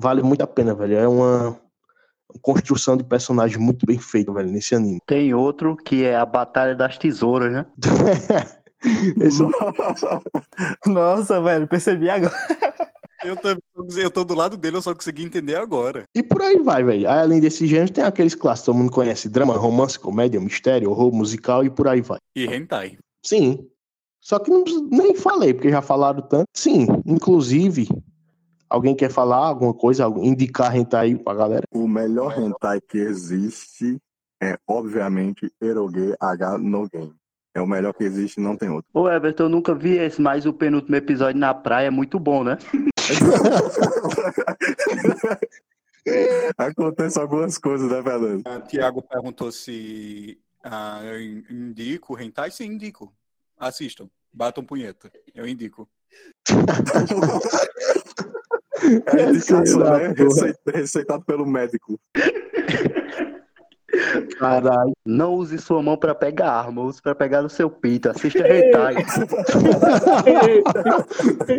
Vale muito a pena, velho. É uma construção de personagem muito bem feita, velho, nesse anime. Tem outro que é a Batalha das Tesouras, né? Esse- Nossa, velho, percebi agora. Eu, também, eu tô do lado dele, eu só consegui entender agora. E por aí vai, velho. Além desse gênero, tem aqueles clássicos, todo mundo conhece: drama, romance, comédia, mistério, horror, musical e por aí vai. E hentai. Sim. Só que não, nem falei, porque já falaram tanto. Sim, inclusive, alguém quer falar alguma coisa, indicar hentai pra galera? O melhor hentai que existe é, obviamente, Eroge H no Game. É o melhor que existe, não tem outro. Ô Everton, eu nunca vi esse, mas o penúltimo episódio na praia é muito bom, né? Acontece algumas coisas, né, Fernando? Ah, Tiago perguntou se ah, eu in- indico hentai. Sim, indico. Assistam. Batam punheta. Eu indico. É indicação, né? Receitado pelo médico. Caralho. Não use sua mão pra pegar arma, use pra pegar no seu pinto. Assista hentai.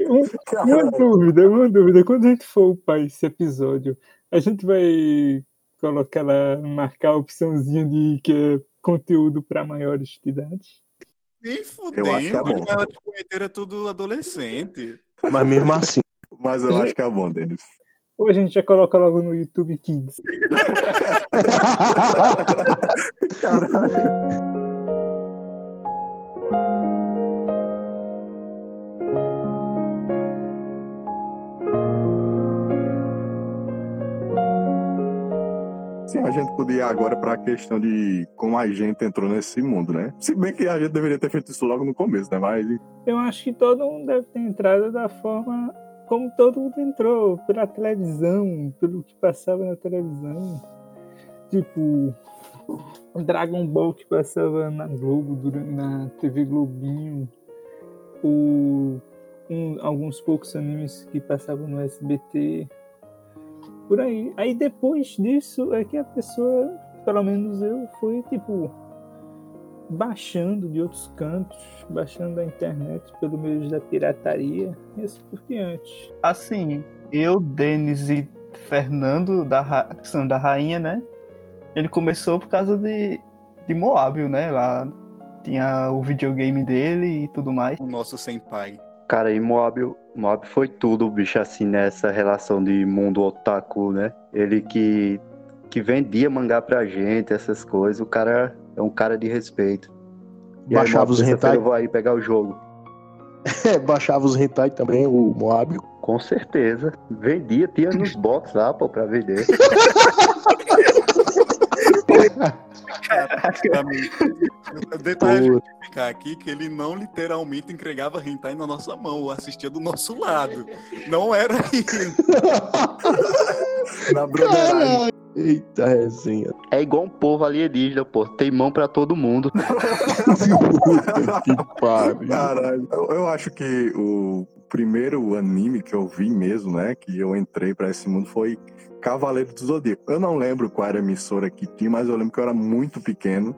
Um- uma dúvida, uma dúvida. Quando a gente for upar esse episódio, a gente vai colocar lá, marcar a opçãozinha de que é conteúdo para maiores de idade? Nem fudendo. Eu acho que é bom. Ela de punheteira é tudo adolescente. Mas mesmo assim. Mas eu acho que é bom, Denis. Ou a gente já coloca logo no YouTube Kids? Sim, a gente podia ir agora para a questão de como a gente entrou nesse mundo, né? Se bem que a gente deveria ter feito isso logo no começo, né? Mas Eu acho que todo mundo deve ter entrado da forma como todo mundo entrou, pela televisão, pelo que passava na televisão. Tipo, Dragon Ball que passava na Globo, durante, na TV Globinho, ou um- alguns poucos animes que passavam no SBT. por aí. Aí depois disso é que a pessoa, pelo menos eu, fui tipo baixando de outros cantos, baixando da internet pelo meio da pirataria e assim por diante. Assim, eu, Denis e Fernando, da, que são da rainha, né? Ele começou por causa de, de Moábil, né? Lá tinha o videogame dele e tudo mais. O nosso senpai. Cara, e Moab, Moab foi tudo, bicho, assim, nessa relação de mundo otaku, né? Ele que, que vendia mangá pra gente, essas coisas. O cara é um cara de respeito. E aí, Baixava Moab, os hentai. Eu vou aí pegar o jogo. Baixava os hentai também, o Moab. Com certeza. Vendia, tinha nos box lá, pô, pra vender. Exatamente. Detalhe ficar aqui que ele não literalmente entregava hentai na nossa mão, assistia do nosso lado. Não era isso. Na broderagem. Eita resenha. É igual um povo alienígena, pô. Tem mão pra todo mundo. Que pariu. Caralho. Eu, eu acho que o primeiro anime que eu vi mesmo, né? Que eu entrei pra esse mundo foi Cavaleiro do Zodíaco. Eu não lembro qual era a emissora que tinha, mas eu lembro que eu era muito pequeno.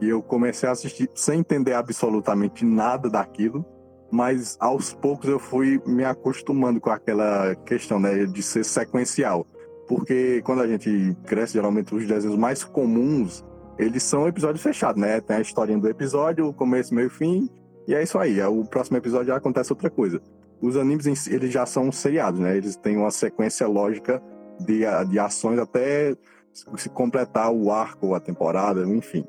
E eu comecei a assistir sem entender absolutamente nada daquilo. Mas aos poucos eu fui me acostumando com aquela questão, né? De ser sequencial. Porque quando a gente cresce, geralmente os desenhos mais comuns, eles são episódios fechados, né? Tem a historinha do episódio, começo, meio fim, e é isso aí. É O próximo episódio já acontece outra coisa. Os animes, eles já são seriados, né? Eles têm uma sequência lógica de, de ações até se completar o arco, a temporada, enfim.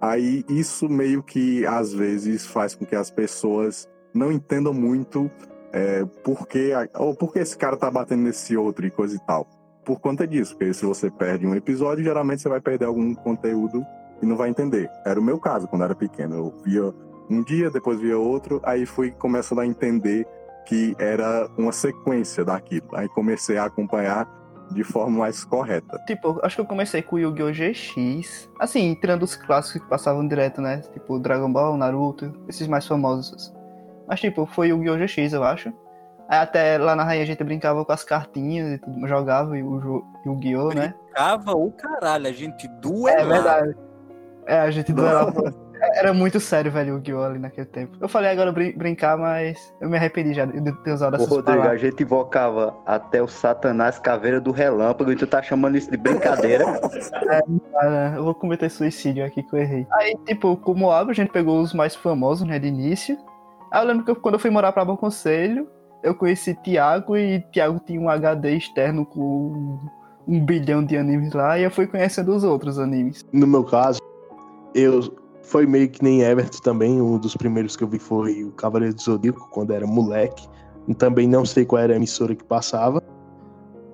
Aí isso meio que, às vezes, faz com que as pessoas não entendam muito é, por que, ou por que esse cara tá batendo nesse outro e coisa e tal. Por conta disso, porque se você perde um episódio, geralmente você vai perder algum conteúdo e não vai entender. Era o meu caso quando era pequeno. Eu via um dia, depois via outro, aí fui começando a entender que era uma sequência daquilo. Aí comecei a acompanhar de forma mais correta. Tipo, acho que eu comecei com o Yu-Gi-Oh! GX. Assim, tirando os clássicos que passavam direto, né? Tipo, Dragon Ball, Naruto, esses mais famosos. Mas, tipo, foi o Yu-Gi-Oh! GX, eu acho. Aí até lá na rainha a gente brincava com as cartinhas e tudo, jogava o Ju- Yu-Gi-Oh! né? Cava o caralho, a gente É duelava. verdade. É, a gente duelava. Era muito sério, velho, o Yu-Gi-Oh! ali naquele tempo. Eu falei agora brin- brincar, mas eu me arrependi já de ter usado Ô, essas Rodrigo, a palavras. gente invocava até o Satanás Caveira do Relâmpago e tu tá chamando isso de brincadeira. Ah, eu vou cometer suicídio aqui que eu errei. Aí, tipo, como Moab, a gente pegou os mais famosos, né, de início. Aí eu lembro que eu- quando eu fui morar pra Bom Conselho, eu conheci Thiago e Thiago tinha um HD externo com um bilhão de animes lá e eu fui conhecendo os outros animes. No meu caso, eu foi meio que nem Everton também. Um dos primeiros que eu vi foi o Cavaleiro do Zodíaco, quando era moleque. Também não sei qual era a emissora que passava.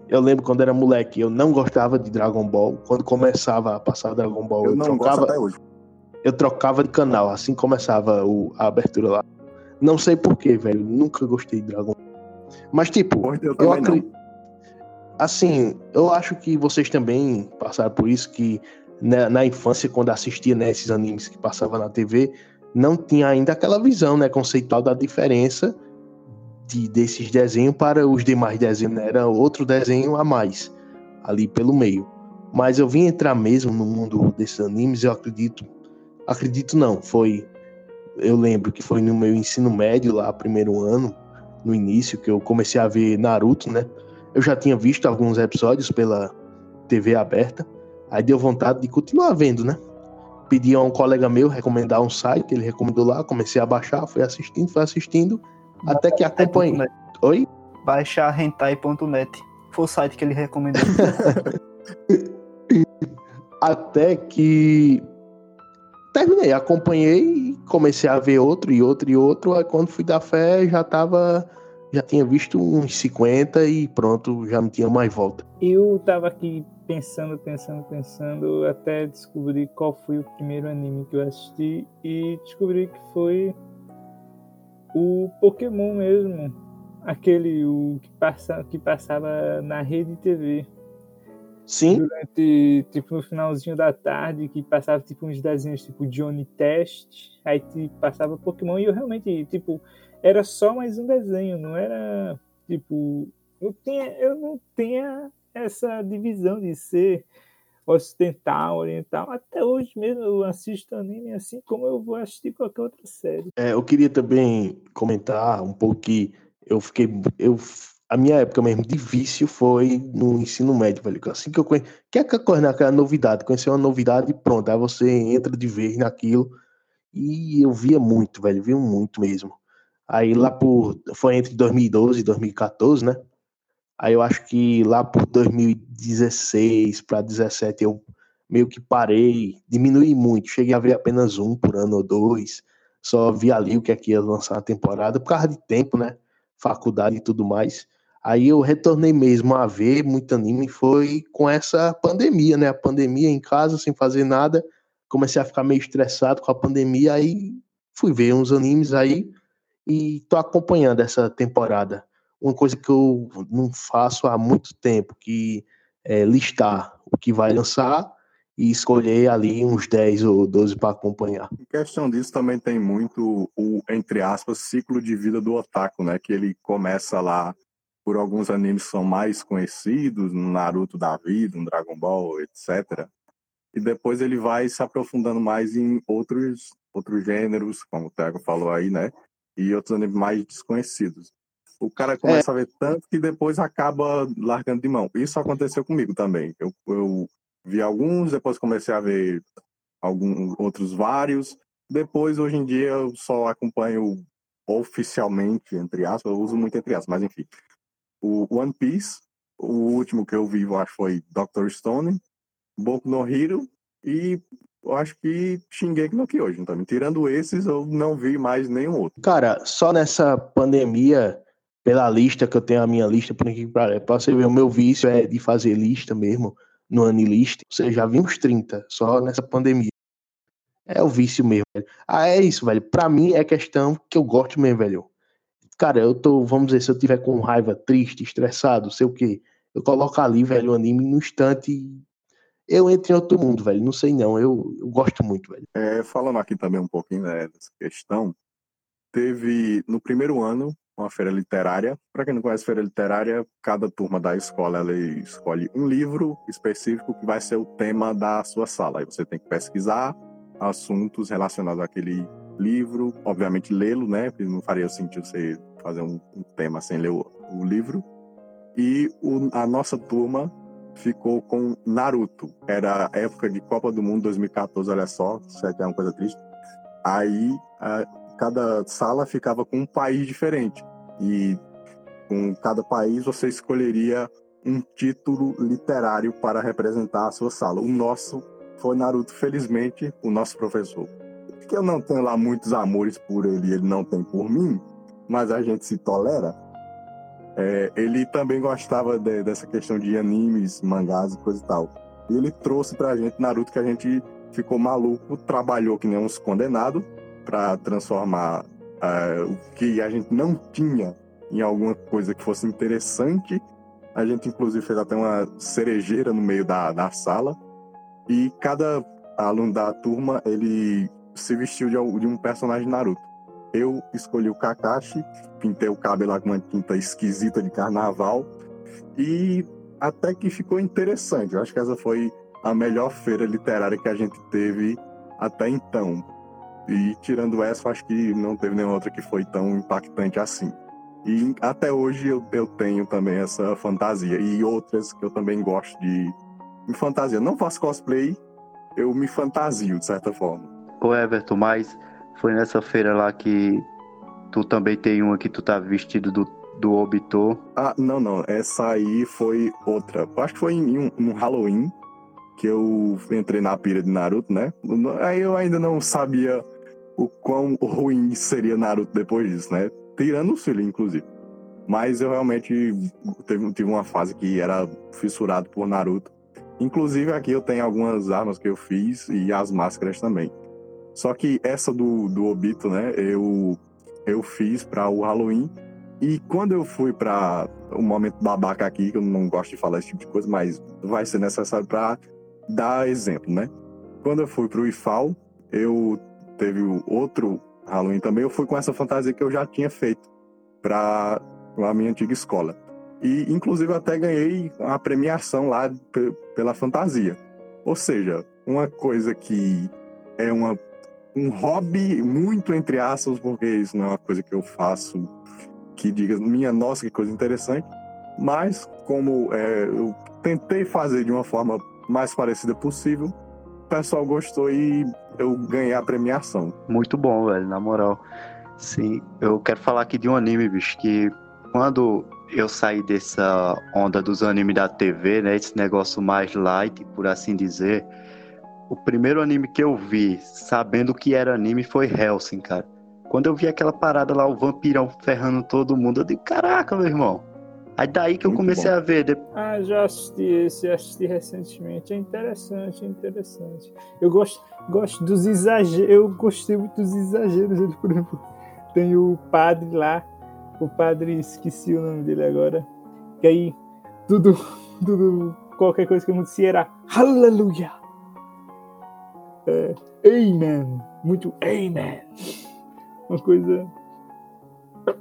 Eu lembro quando era moleque, eu não gostava de Dragon Ball. Quando começava a passar Dragon Ball, eu, Eu não gosto trocava, até hoje. eu trocava de canal, assim começava o- a abertura lá. Não sei porquê, velho. Nunca gostei de Dragon Ball. Mas, tipo, Pois eu eu acredito. Assim, eu acho que vocês também passaram por isso que na, na infância, quando assistia né, esses animes que passavam na TV, não tinha ainda aquela visão né, conceitual da diferença de, desses desenhos para os demais desenhos. Né? Era outro desenho a mais ali pelo meio. Mas eu vim entrar mesmo no mundo desses animes, eu acredito. Acredito não, foi. Eu lembro que foi no meu ensino médio, lá, primeiro ano, no início, que eu comecei a ver Naruto, né? Eu já tinha visto alguns episódios pela TV aberta, aí deu vontade de continuar vendo, né? Pedi a um colega meu recomendar um site, ele recomendou lá, comecei a baixar, fui assistindo, fui assistindo, até que acompanhei. Oi? Baixar hentai.net. Foi o site que ele recomendou. Até que terminei, acompanhei comecei a ver outro e outro e outro. Aí quando fui dar fé, já tava. Já tinha visto uns 50 e pronto, já não tinha mais volta. Eu tava aqui pensando, pensando, pensando, até descobrir qual foi o primeiro anime que eu assisti e descobri que foi o Pokémon mesmo. Aquele o que, passa, que passava na rede TV. Sim, Durante, tipo, no finalzinho da tarde, que passava, tipo, uns desenhos, tipo, Johnny Test, aí tipo, passava Pokémon, e eu realmente, tipo, era só mais um desenho, não era, tipo, eu, tinha, eu não tinha essa divisão de ser ocidental, oriental. Até hoje mesmo eu assisto anime assim como eu vou assistir qualquer outra série. É, eu queria também comentar um pouco que eu fiquei. Eu, a minha época mesmo de vício foi no ensino médio, velho. Assim que eu conheci. Que é aquela coisa, né? aquela novidade. Conhecer uma novidade e pronto. Aí você entra de vez naquilo. E eu via muito, velho. Via muito mesmo. Aí lá por. Foi entre 2012 e 2014, né? Aí eu acho que lá por 2016 para 2017 eu meio que parei, diminui muito. Cheguei a ver apenas um por ano ou dois. Só vi ali o que é que ia lançar a temporada, por causa de tempo, né? Faculdade e tudo mais. Aí eu retornei mesmo a ver muito anime foi com essa pandemia, né? A pandemia em casa, sem fazer nada. Comecei a ficar meio estressado com a pandemia, aí fui ver uns animes aí e tô acompanhando essa temporada uma coisa que eu não faço há muito tempo, que é listar o que vai lançar e escolher ali uns 10 ou 12 para acompanhar. Em questão disso também tem muito o, entre aspas, ciclo de vida do otaku, né? Que ele começa lá por alguns animes que são mais conhecidos, no Naruto da vida, no Dragon Ball, etc. E depois ele vai se aprofundando mais em outros, outros gêneros, como o Thiago falou aí, né? E outros animes mais desconhecidos o cara começa é. a ver tanto que depois acaba largando de mão. Isso aconteceu comigo também. Eu, eu vi alguns, depois comecei a ver alguns outros vários. Depois, hoje em dia, eu só acompanho oficialmente, entre aspas, eu uso muito entre aspas, mas enfim. O One Piece, o último que eu vi, eu acho, foi Doctor Stone, Boku no Hero e eu acho que Shingeki no Kyojin também. Tirando esses, eu não vi mais nenhum outro. Cara, só nessa pandemia pela lista que eu tenho a minha lista, por aqui para você ver, o meu vício é de fazer lista mesmo, no Anilist. Você já vi uns 30, só nessa pandemia. É o vício mesmo, velho. Ah, é isso, velho. Pra mim é questão que eu gosto mesmo, velho. Cara, eu tô, vamos dizer, se eu tiver com raiva, triste, estressado, sei o quê, eu coloco ali, velho, o anime no instante eu entro em outro mundo, velho. Não sei não, eu, eu gosto muito, velho. É, falando aqui também um pouquinho né, dessa questão, teve no primeiro ano uma feira literária. Para quem não conhece feira literária, cada turma da escola ela escolhe um livro específico que vai ser o tema da sua sala. Aí você tem que pesquisar assuntos relacionados àquele livro, obviamente lê-lo, né? Porque não faria sentido você fazer um, um tema sem ler o, o livro. E o, a nossa turma ficou com Naruto. Era época de Copa do Mundo 2014, olha só, isso é uma coisa triste. Aí a, cada sala ficava com um país diferente. E com cada país você escolheria um título literário para representar a sua sala. O nosso foi Naruto, felizmente, o nosso professor. Que eu não tenho lá muitos amores por ele, ele não tem por mim, mas a gente se tolera. É, ele também gostava de, dessa questão de animes, mangás e coisa e tal. E ele trouxe pra gente Naruto que a gente ficou maluco, trabalhou que nem uns condenados para transformar uh, o que a gente não tinha em alguma coisa que fosse interessante. A gente, inclusive, fez até uma cerejeira no meio da, da sala. E cada aluno da turma, ele se vestiu de, de um personagem Naruto. Eu escolhi o Kakashi, pintei o cabelo com uma tinta esquisita de carnaval. E até que ficou interessante. Eu acho que essa foi a melhor feira literária que a gente teve até então. E tirando essa, acho que não teve nenhuma outra que foi tão impactante assim. E até hoje eu, eu tenho também essa fantasia. E outras que eu também gosto de me fantasia. Não faço cosplay, eu me fantasio de certa forma. Ô Everton, mas foi nessa feira lá que tu também tem uma que tu tá vestido do, do Obito? Ah, não, não. Essa aí foi outra. Acho que foi em um, um Halloween que eu entrei na pira de Naruto, né? Aí eu ainda não sabia o quão ruim seria Naruto depois disso, né? Tirando o filho, inclusive. Mas eu realmente teve, tive uma fase que era fissurado por Naruto. Inclusive aqui eu tenho algumas armas que eu fiz e as máscaras também. Só que essa do, do Obito, né? Eu, eu fiz para o Halloween. E quando eu fui para o um momento babaca aqui, que eu não gosto de falar esse tipo de coisa, mas vai ser necessário para dar exemplo, né? Quando eu fui para o IFAL, eu teve outro Halloween também, eu fui com essa fantasia que eu já tinha feito para a minha antiga escola. E, inclusive, até ganhei a premiação lá pela fantasia. Ou seja, uma coisa que é uma, um hobby muito entre aspas, porque isso não é uma coisa que eu faço que diga, minha nossa, que coisa interessante. Mas, como é, eu tentei fazer de uma forma mais parecida possível, o pessoal gostou e eu ganhei a premiação. Muito bom, velho, na moral. Sim, eu quero falar aqui de um anime, bicho, que quando eu saí dessa onda dos animes da TV, né, esse negócio mais light, por assim dizer, o primeiro anime que eu vi, sabendo que era anime, foi Helsing, cara. Quando eu vi aquela parada lá, o vampirão ferrando todo mundo, eu digo, caraca, meu irmão. Aí daí que eu comecei bom. a ver. Ah, já assisti esse, assisti recentemente. É interessante, é interessante. Eu gosto, gosto dos exageros, eu gostei muito dos exageros. Por exemplo, tem o padre lá, o padre, esqueci o nome dele agora, que aí tudo, tudo, qualquer coisa que acontecia era Aleluia! É, amen! Muito Amen! Uma coisa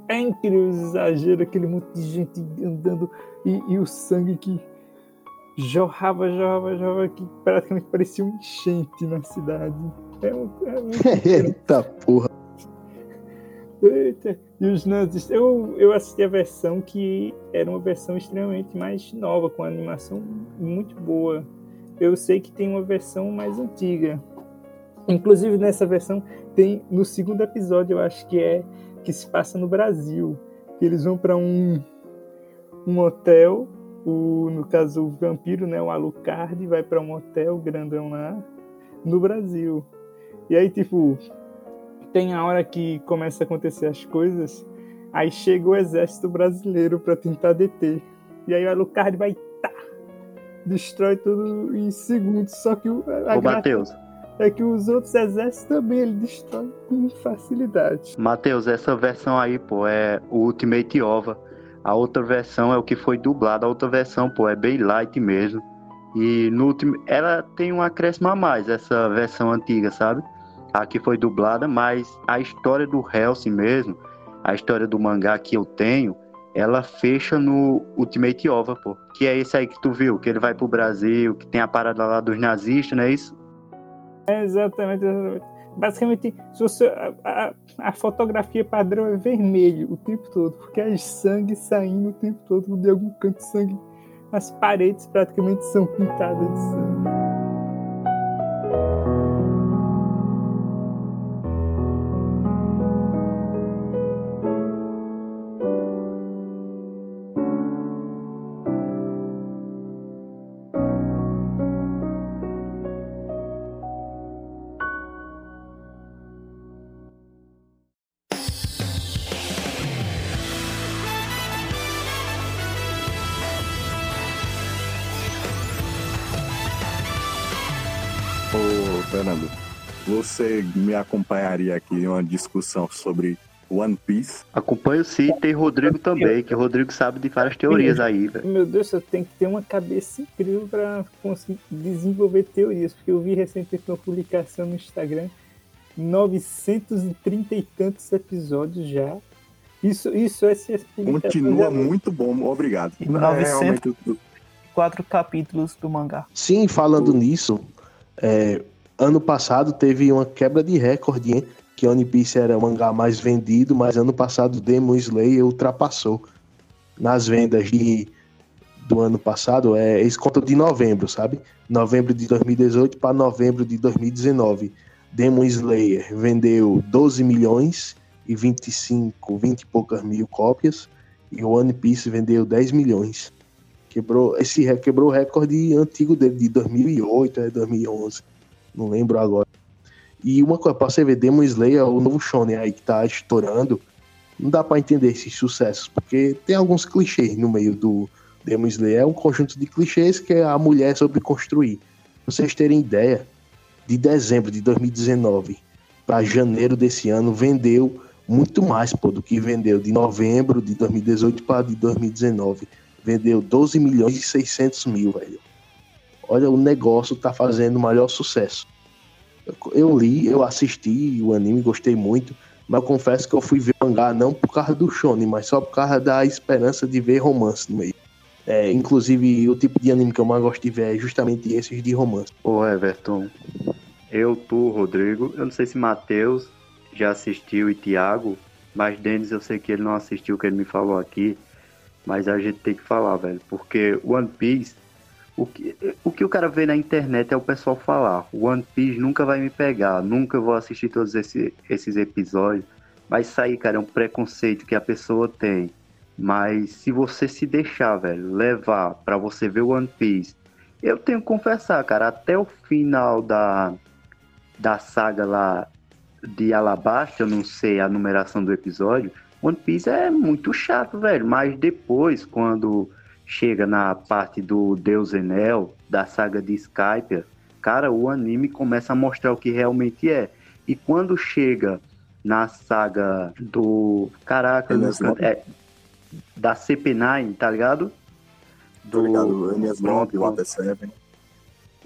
é incrível, exagero, aquele monte de gente andando e, e o sangue que jorrava, jorrava, jorrava, que praticamente parecia um enchente na cidade. É, um, é muito... Eita porra! Eita. E os nazis. Eu, eu assisti a versão que era uma versão extremamente mais nova, com animação muito boa. Eu sei que tem uma versão mais antiga. Inclusive nessa versão tem no segundo episódio, eu acho que é que se passa no Brasil. Que eles vão para um um hotel, o no caso o vampiro, né, o Alucard vai para um hotel grandão lá no Brasil. E aí tipo tem a hora que começa a acontecer as coisas, aí chega o exército brasileiro para tentar deter. E aí o Alucard vai tá, destrói tudo em segundos. Só que o Ô, Matheus. É que os outros exércitos também ele destrói com facilidade. Matheus, essa versão aí, pô, é o Ultimate Ova. A outra versão é o que foi dublado. A outra versão, pô, é bem light mesmo. E no último, ela tem um acréscimo a mais, essa versão antiga, sabe? a que foi dublada, mas a história do Hellsing mesmo, a história do mangá que eu tenho, ela fecha no Ultimate Ova, pô. Que é esse aí que tu viu, que ele vai pro Brasil, que tem a parada lá dos nazistas, não é isso? É exatamente, exatamente. Basicamente, se você, a, a, a, fotografia padrão é vermelho o tempo todo, porque é sangue saindo o tempo todo, de algum canto sangue. As paredes praticamente são pintadas de sangue. Você me acompanharia aqui em uma discussão sobre One Piece? Acompanho sim, tem Rodrigo também, que o Rodrigo sabe de várias teorias aí, velho. Meu Deus, eu tenho que ter uma cabeça incrível para conseguir desenvolver teorias, porque eu vi recentemente uma publicação no Instagram, 930 e tantos episódios já. Isso, isso é se Continua muito bom, obrigado. E 904 é, capítulos do mangá. Sim, falando nisso, é, ano passado teve uma quebra de recorde, hein? Que One Piece era o mangá mais vendido, mas ano passado Demon Slayer ultrapassou nas vendas de, do ano passado. É, eles contam de novembro, sabe? Novembro de 2018 para novembro de 2019. Demon Slayer vendeu 12 milhões e 25, 20 e poucas mil cópias. E o One Piece vendeu 10 milhões. Quebrou, esse quebrou o recorde antigo dele, de 2008, 2011 não lembro agora. E uma coisa, pra você ver, Demon Slayer, o novo shonen aí que tá estourando, não dá para entender esses sucessos, porque tem alguns clichês no meio do Demon Slayer. É um conjunto de clichês que é a mulher sobre construir. Pra vocês terem ideia, de dezembro de 2019 para janeiro desse ano, vendeu muito mais pô, do que vendeu de novembro de 2018 para de 2019. Vendeu 12 milhões e 600 mil, velho olha, o negócio tá fazendo o maior sucesso. Eu, li, eu assisti o anime, gostei muito. Mas eu confesso que eu fui ver mangá não por causa do shonen, mas só por causa da esperança de ver romance no meio. É, inclusive, o tipo de anime que eu mais gosto de ver é justamente esses de romance. Ô Everton, eu, tu, Rodrigo, eu não sei se Matheus já assistiu e Thiago, mas Denis eu sei que ele não assistiu o que ele me falou aqui, mas a gente tem que falar, velho, porque One Piece, o que, o que o cara vê na internet é o pessoal falar, One Piece nunca vai me pegar, nunca vou assistir todos esse, esses episódios, mas isso aí, cara, é um preconceito que a pessoa tem. Mas se você se deixar, velho, levar para você ver One Piece, eu tenho que confessar, cara, até o final da, da saga lá de Alabasta, eu não sei a numeração do episódio, One Piece é muito chato, velho. Mas depois, quando chega na parte do Deus Enel, da saga de Skype, cara, o anime começa a mostrar o que realmente é. E quando chega na saga do. Caraca, é, da CP9, tá ligado? Do, ligado, Enies Lobby, Water 7.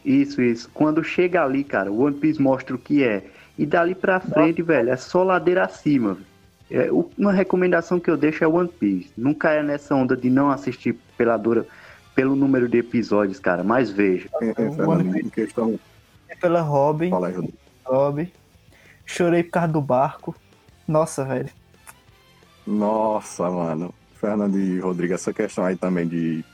Isso, isso. Quando chega ali, cara, o One Piece mostra o que é. E dali pra frente, Nossa. velho, é só ladeira acima. É, uma recomendação que eu deixo é One Piece. Não caia nessa onda de não assistir pela dura, pelo número de episódios, cara. Mas veja. É, é, Fernando, em questão... É pela Robin. Fala aí, Robin. Chorei por causa do barco. Nossa, velho. Nossa, mano. Fernando e Rodrigo, essa questão aí também de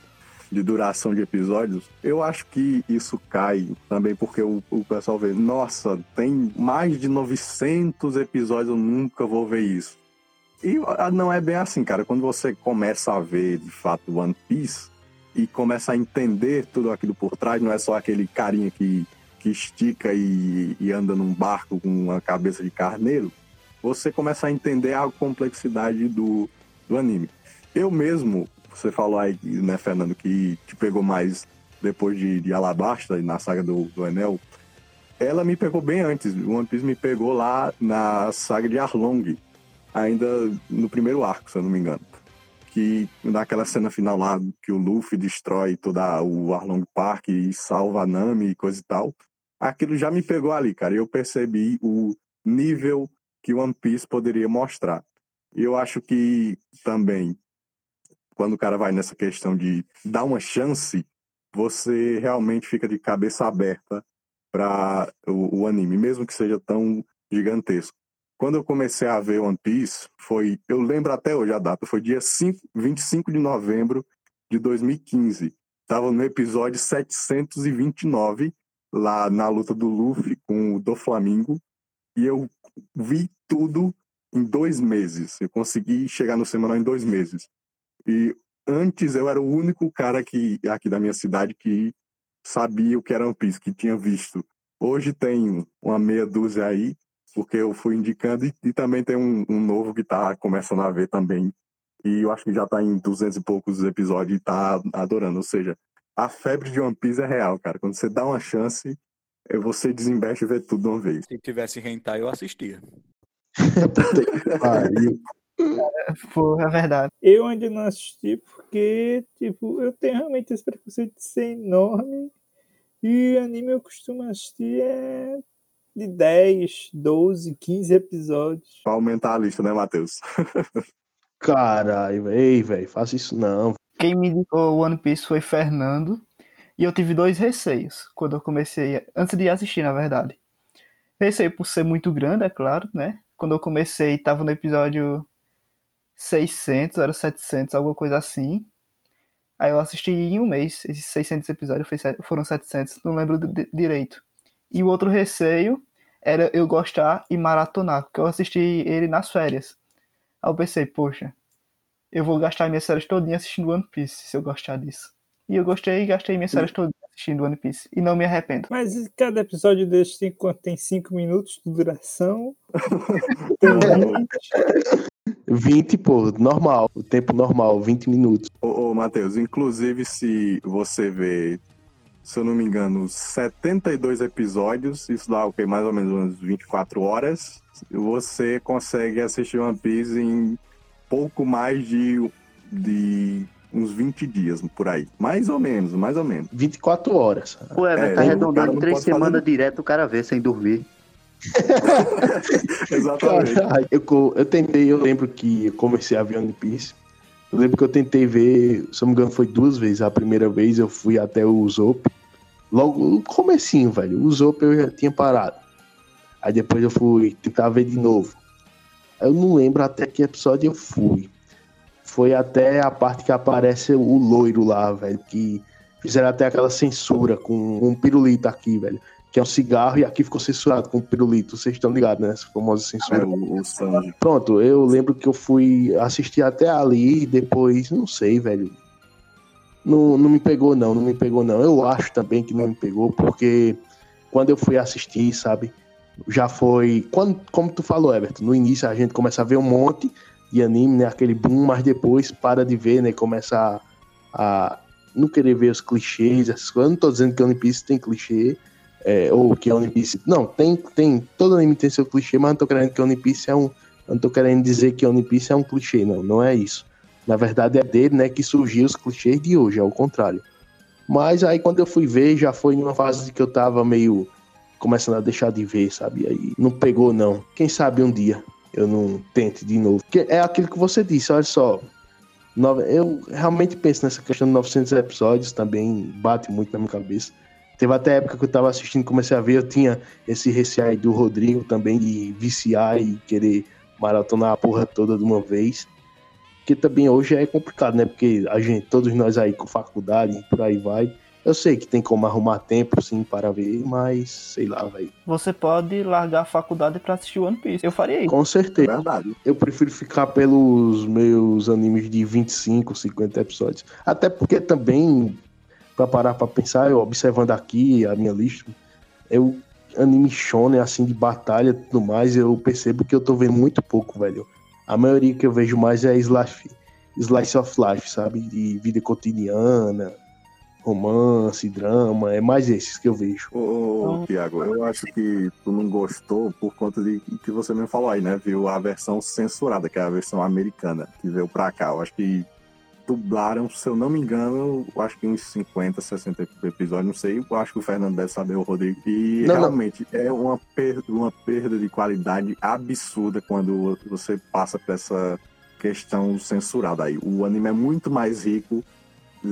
de duração de episódios, eu acho que isso cai também porque o, o pessoal vê, nossa, tem mais de 900 episódios, eu nunca vou ver isso. E ah, não é bem assim, cara. Quando você começa a ver de fato One Piece e começa a entender tudo aquilo por trás, não é só aquele carinha que, que estica e, e anda num barco com uma cabeça de carneiro, você começa a entender a complexidade do, do anime. Eu mesmo, você falou aí, né, Fernando, que te pegou mais depois de, de Alabasta, na saga do, do Enel. Ela me pegou bem antes. One Piece me pegou lá na saga de Arlong, ainda no primeiro arco, se eu não me engano. Que naquela cena final lá, que o Luffy destrói toda o Arlong Park e salva a Nami e coisa e tal. Aquilo já me pegou ali, cara. Eu percebi o nível que One Piece poderia mostrar. Eu acho que também quando o cara vai nessa questão de dar uma chance, você realmente fica de cabeça aberta para o, o, anime, mesmo que seja tão gigantesco. Quando eu comecei a ver One Piece, foi, eu lembro até hoje a data, foi dia 5, 25 de novembro de 2015. Estava no episódio 729, lá na luta do Luffy com o do Flamengo, e eu vi tudo em dois meses. Eu consegui chegar no semanal em dois meses. E antes eu era o único cara que, aqui da minha cidade que sabia o que era One Piece, que tinha visto. Hoje tem uma meia dúzia aí, porque eu fui indicando, e, e também tem um, um, novo que está começando a ver também. E eu acho que já está em duzentos e poucos episódios e está adorando. Ou seja, a febre de One Piece é real, cara. Quando você dá uma chance, é você desinveste e vê tudo de uma vez. Se tivesse rentar, eu assistia. Pô, é verdade. Eu ainda não assisti porque, tipo, eu tenho realmente esse preconceito de ser enorme. E anime eu costumo assistir é de 10, 12, 15 episódios. Pra aumentar a lista, né, Matheus? Caralho, ei, velho, faça isso não. Quem me indicou One Piece foi Fernando. E eu tive dois receios quando eu comecei, antes de assistir, na verdade. Receio por ser muito grande, é claro, né? Quando eu comecei, tava no episódio 600, era 700, alguma coisa assim. Aí eu assisti em um mês, esses 600 episódios foram 700, não lembro direito. E o outro receio era eu gostar e maratonar, porque eu assisti ele nas férias. Aí eu pensei, poxa, eu vou gastar minhas séries todinhas assistindo One Piece, se eu gostar disso. E eu gostei e gastei minhas séries todas assistindo One Piece. E não me arrependo. Mas cada episódio desse tem quanto? Tem 5 minutos de duração? tem 20, pô, normal, o tempo normal, 20 minutos. Ô, ô Matheus, inclusive se você vê, se eu não me engano, 72 episódios, isso dá o que? Mais ou menos umas 24 horas, você consegue assistir One Piece em pouco mais de, de uns 20 dias por aí. Mais ou menos, mais ou menos. 24 horas. Pô, é, tá arredondando em três semanas fazer... direto o cara vê sem dormir. Exatamente. Caralho, eu, eu tentei, eu lembro que eu comecei a ver One Piece. Eu lembro que eu tentei ver, se eu não me engano, foi duas vezes. A primeira vez eu fui até o Usopp. Logo no comecinho, velho. O Usopp eu já tinha parado. Aí depois eu fui tentar ver de novo. Eu não lembro até que episódio eu fui. Foi até a parte que aparece o loiro lá, velho. Que fizeram até aquela censura com um pirulito aqui, velho. Que é um cigarro e aqui ficou censurado com um pirulito. Vocês estão ligados, né? Essa famosa censura. É, o, o. Pronto, eu lembro que eu fui assistir até ali e depois, não sei, velho. Não, não me pegou, não, não me pegou, não. Eu acho também que não me pegou, porque quando eu fui assistir, sabe, já foi. Quando, como tu falou, Everton, no início a gente começa a ver um monte de anime, né? Aquele boom, mas depois para de ver, né? Começa a, a não querer ver os clichês, essas coisas. Eu não tô dizendo que One Piece tem clichê, é, ou que One Piece. Não, tem, tem. Todo anime tem seu clichê, mas não tô querendo que One Piece é um. Não tô querendo dizer que One Piece é um clichê, não, não é isso. Na verdade é dele, né, que surgiu os clichês de hoje, é o contrário. Mas aí quando eu fui ver, já foi numa fase que eu tava meio começando a deixar de ver, sabe? Aí não pegou, não. Quem sabe um dia eu não tente de novo. Porque é aquilo que você disse, olha só. Eu realmente penso nessa questão de 900 episódios, também bate muito na minha cabeça. Teve até época que eu tava assistindo, comecei a ver, eu tinha esse receio do Rodrigo também de viciar e querer maratonar a porra toda de uma vez. Que também hoje é complicado, né? Porque a gente, todos nós aí com faculdade e por aí vai. Eu sei que tem como arrumar tempo, sim, para ver, mas sei lá, velho. Você pode largar a faculdade pra assistir One Piece. Eu faria isso. Com certeza. Verdade. Eu prefiro ficar pelos meus animes de 25, 50 episódios. Até porque também, pra parar pra pensar, eu observando aqui a minha lista, eu anime shonen, assim, de batalha e tudo mais, eu percebo que eu tô vendo muito pouco, velho. A maioria que eu vejo mais é slice, slice of life, sabe? De vida cotidiana, romance, drama, é mais esses que eu vejo. Ô, ô, Tiago, eu acho que tu não gostou por conta de que você mesmo falou aí, né? Viu a versão censurada, que é a versão americana, que veio pra cá. Eu acho que dublaram, se eu não me engano, acho que uns 50, 60 episódios, não sei. Eu acho que o Fernando deve saber, o Rodrigo. E Não, não. realmente é uma perda, uma perda de qualidade absurda quando você passa por essa questão censurada aí. O anime é muito mais rico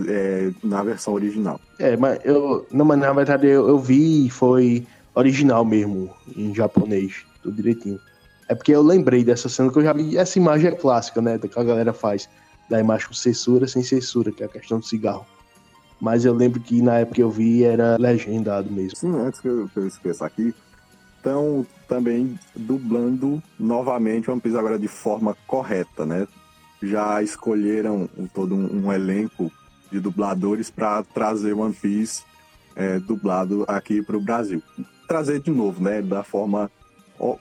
é, na versão original. É, mas eu. Não, mas na verdade eu, eu vi e foi original mesmo, em japonês, tudo direitinho. É porque eu lembrei dessa cena que eu já vi. Essa imagem é clássica, né? Que a galera faz. Da imagem com censura, sem censura, que é a questão do cigarro. Mas eu lembro que na época que eu vi era legendado mesmo. Sim, antes que eu, que eu esqueça aqui, estão também dublando novamente One Piece agora de forma correta, né? Já escolheram todo um, um elenco de dubladores para trazer One Piece é, dublado aqui para o Brasil. Trazer de novo, né? Da forma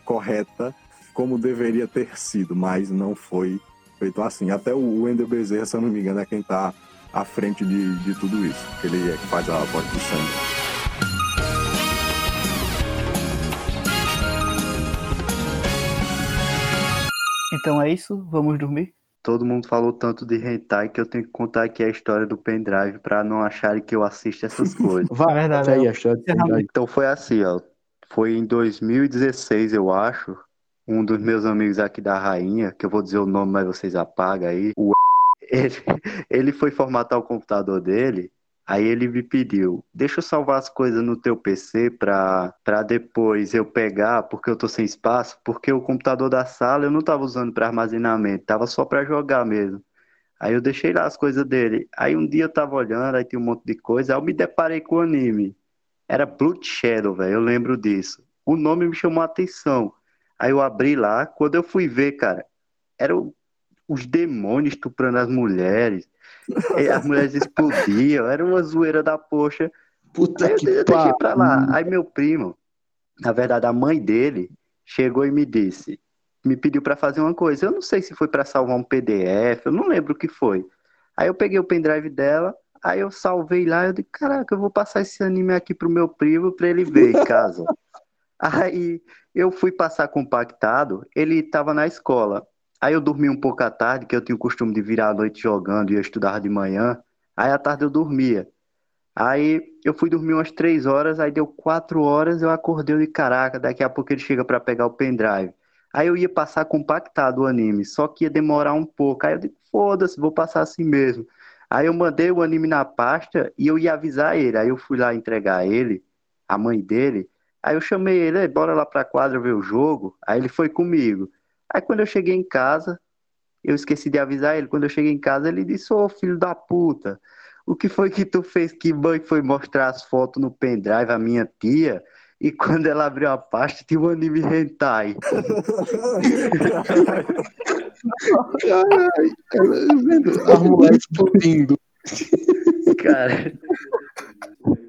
correta, como deveria ter sido, mas não foi feito assim. Até o Wendel Bezerra, se eu não me engano, é quem está à frente de, de tudo isso. Ele é que faz a voz do sangue. Então é isso, vamos dormir? Todo mundo falou tanto de hentai que eu tenho que contar aqui a história do pendrive pra não acharem que eu assisto essas coisas. Vai, É verdade. Encerramento. Então foi assim, ó. Foi em 2016, eu acho. Um dos meus amigos aqui da Rainha, que eu vou dizer o nome, mas vocês apagam aí. O ele, ele foi formatar o computador dele. Aí ele me pediu, deixa eu salvar as coisas no teu PC pra, pra depois eu pegar, porque eu tô sem espaço, porque o computador da sala eu não tava usando pra armazenamento, tava só pra jogar mesmo. Aí eu deixei lá as coisas dele. Aí um dia eu tava olhando, aí tinha um monte de coisa, aí eu me deparei com o anime. Era Blood Shadow, velho, eu lembro disso. O nome me chamou a atenção. Aí eu abri lá, quando eu fui ver, cara, eram os demônios estuprando as mulheres. E as mulheres explodiam, era uma zoeira da poxa. Puta Aí eu, que eu deixei pra lá. Aí meu primo, na verdade a mãe dele, chegou e me disse, me pediu pra fazer uma coisa. Eu não sei se foi pra salvar um PDF, eu não lembro o que foi. Aí eu peguei o pendrive dela, aí eu salvei lá, eu disse, caraca, eu vou passar esse anime aqui pro meu primo pra ele ver em casa. Aí eu fui passar compactado, ele tava na escola. Aí eu dormi um pouco à tarde, que eu tinha o costume de virar à noite jogando e eu estudava de manhã. Aí à tarde eu dormia. Aí eu fui dormir umas três horas, aí deu quatro horas, eu acordei e caraca, daqui a pouco ele chega pra pegar o pendrive. Aí eu ia passar compactado o anime, só que ia demorar um pouco. Aí eu disse, foda-se, vou passar assim mesmo. Aí eu mandei o anime na pasta e eu ia avisar ele. Aí eu fui lá entregar ele, a mãe dele. Aí eu chamei ele, "Ei, bora lá pra quadra ver o jogo. Aí ele foi comigo. Aí quando eu cheguei em casa, eu esqueci de avisar ele. Quando eu cheguei em casa, ele disse, ô filho da puta, o que foi que tu fez? Que mãe foi mostrar as fotos no pendrive a minha tia? E quando ela abriu a pasta, tinha um anime hentai. Caralho, cara, vendo? A mulher explodindo. Cara,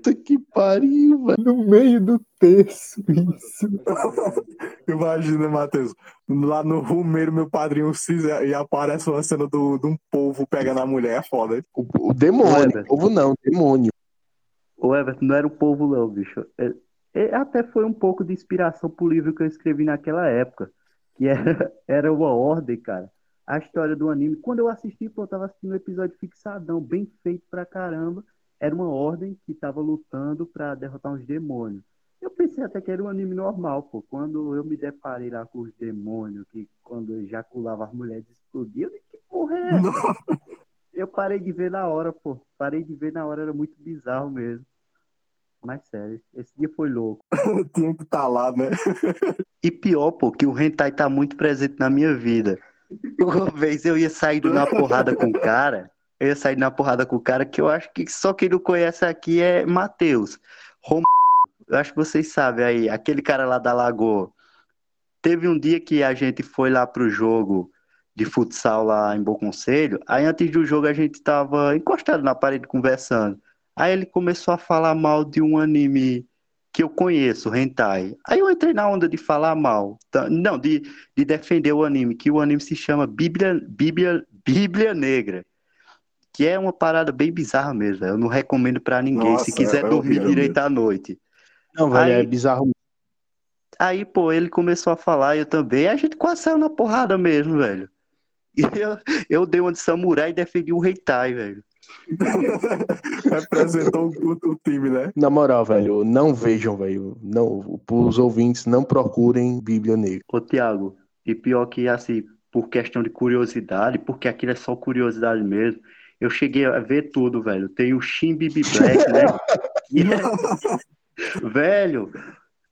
Puta que pariu, velho. No meio do texto, isso. Imagina, Matheus, lá no Rumeiro, meu padrinho Cisa, e aparece uma cena do, de um povo pegando a mulher, é foda. O, o demônio, o povo não, o demônio. o Everton não era o povo não, bicho. É- é- até foi um pouco de inspiração pro livro que eu escrevi naquela época, que era, era uma ordem, cara. A história do anime. Quando eu assisti, pô, eu tava assistindo um episódio fixadão, bem feito pra caramba. Era uma ordem que tava lutando pra derrotar uns demônios. Eu pensei até que era um anime normal, pô. Quando eu me deparei lá com os demônios, que quando eu ejaculava as mulheres explodiam, eu que porra é essa? Eu parei de ver na hora, pô. Parei de ver na hora, era muito bizarro mesmo. Mas sério, esse dia foi louco. Tinha que estar lá, né? E pior, pô, que o hentai tá muito presente na minha vida. Uma vez eu ia saindo na porrada com o cara, eu ia sair na porrada com o cara que eu acho que só quem não conhece aqui é Matheus. Rom... Eu acho que vocês sabem aí, aquele cara lá da Lagoa. Teve um dia que a gente foi lá pro jogo de futsal lá em Bom Conselho, aí antes do jogo a gente tava encostado na parede conversando. Aí ele começou a falar mal de um anime que eu conheço, Hentai. Aí eu entrei na onda de falar mal. Tá- Não, de, de defender o anime, que o anime se chama Bíblia, Bíblia, Bíblia Negra. Que é uma parada bem bizarra mesmo. Eu não recomendo pra ninguém Nossa, se quiser é dormir direito à noite. Não, velho, Aí- é bizarro. Aí, pô, ele começou a falar, eu também. A gente quase saiu na porrada mesmo, velho. E eu, eu dei uma de samurai e defendi o Hentai, velho. Representou o, o time, né? Na moral, velho, não vejam, velho. Não, os ouvintes não procurem Bíblia Negra. Ô, Thiago, e pior que assim, por questão de curiosidade, porque aquilo é só curiosidade mesmo, eu cheguei a ver tudo, velho. Tem o Shin Bibi Black, né? É- Velho,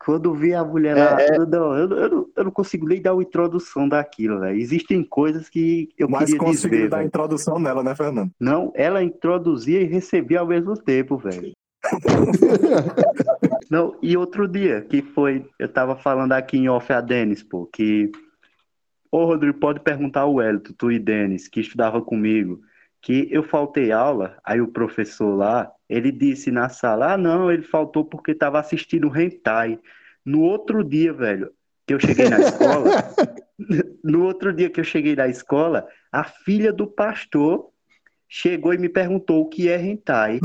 quando vi a mulher lá, não, eu, eu não, eu não consigo nem dar uma introdução daquilo, velho. Existem coisas que eu Mas queria conseguiu dizer, dar a introdução nela, né, Fernando? Não, ela introduzia e recebia ao mesmo tempo, velho. Não, e outro dia, que foi, eu tava falando aqui em off a Denis, pô, que. Ô, Rodrigo, pode perguntar ao Wellington, tu e Denis, que estudava comigo, que eu faltei aula, aí o professor lá, ele disse na sala, ah, não, ele faltou porque tava assistindo hentai. No outro dia, velho, que eu cheguei na escola, no outro dia que eu cheguei na escola, a filha do pastor chegou e me perguntou o que é hentai.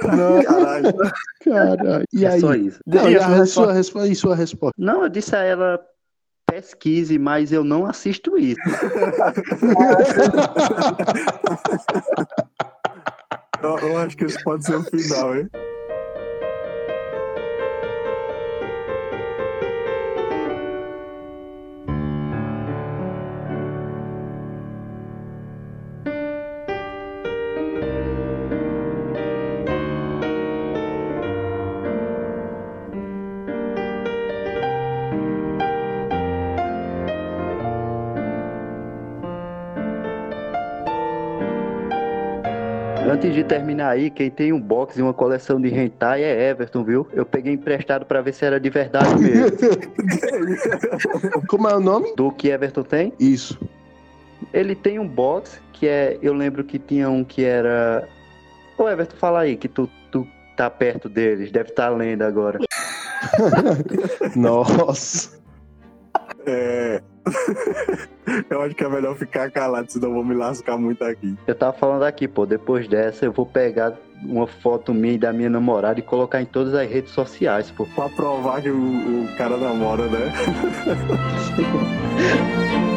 Caralho. Caralho. E é aí? só isso. Não, E a sua, resposta, e sua resposta? Não, eu disse a ela, pesquise, mas eu não assisto isso. Eu, eu acho que esse pode ser o final, hein? Antes de terminar aí, quem tem um box e uma coleção de hentai é Everton, viu? Eu peguei emprestado pra ver se era de verdade mesmo. Como é o nome? Do que Everton tem? Isso. Ele tem um box que é. Eu lembro que tinha um que era. Ô Everton, fala aí, que tu, tu tá perto deles, deve estar lendo agora. Nossa. É... eu acho que é melhor ficar calado, senão eu vou me lascar muito aqui. Eu tava falando aqui, pô, depois dessa eu vou pegar uma foto minha e da minha namorada e colocar em todas as redes sociais, pô. Pra provar que o, o cara namora, né?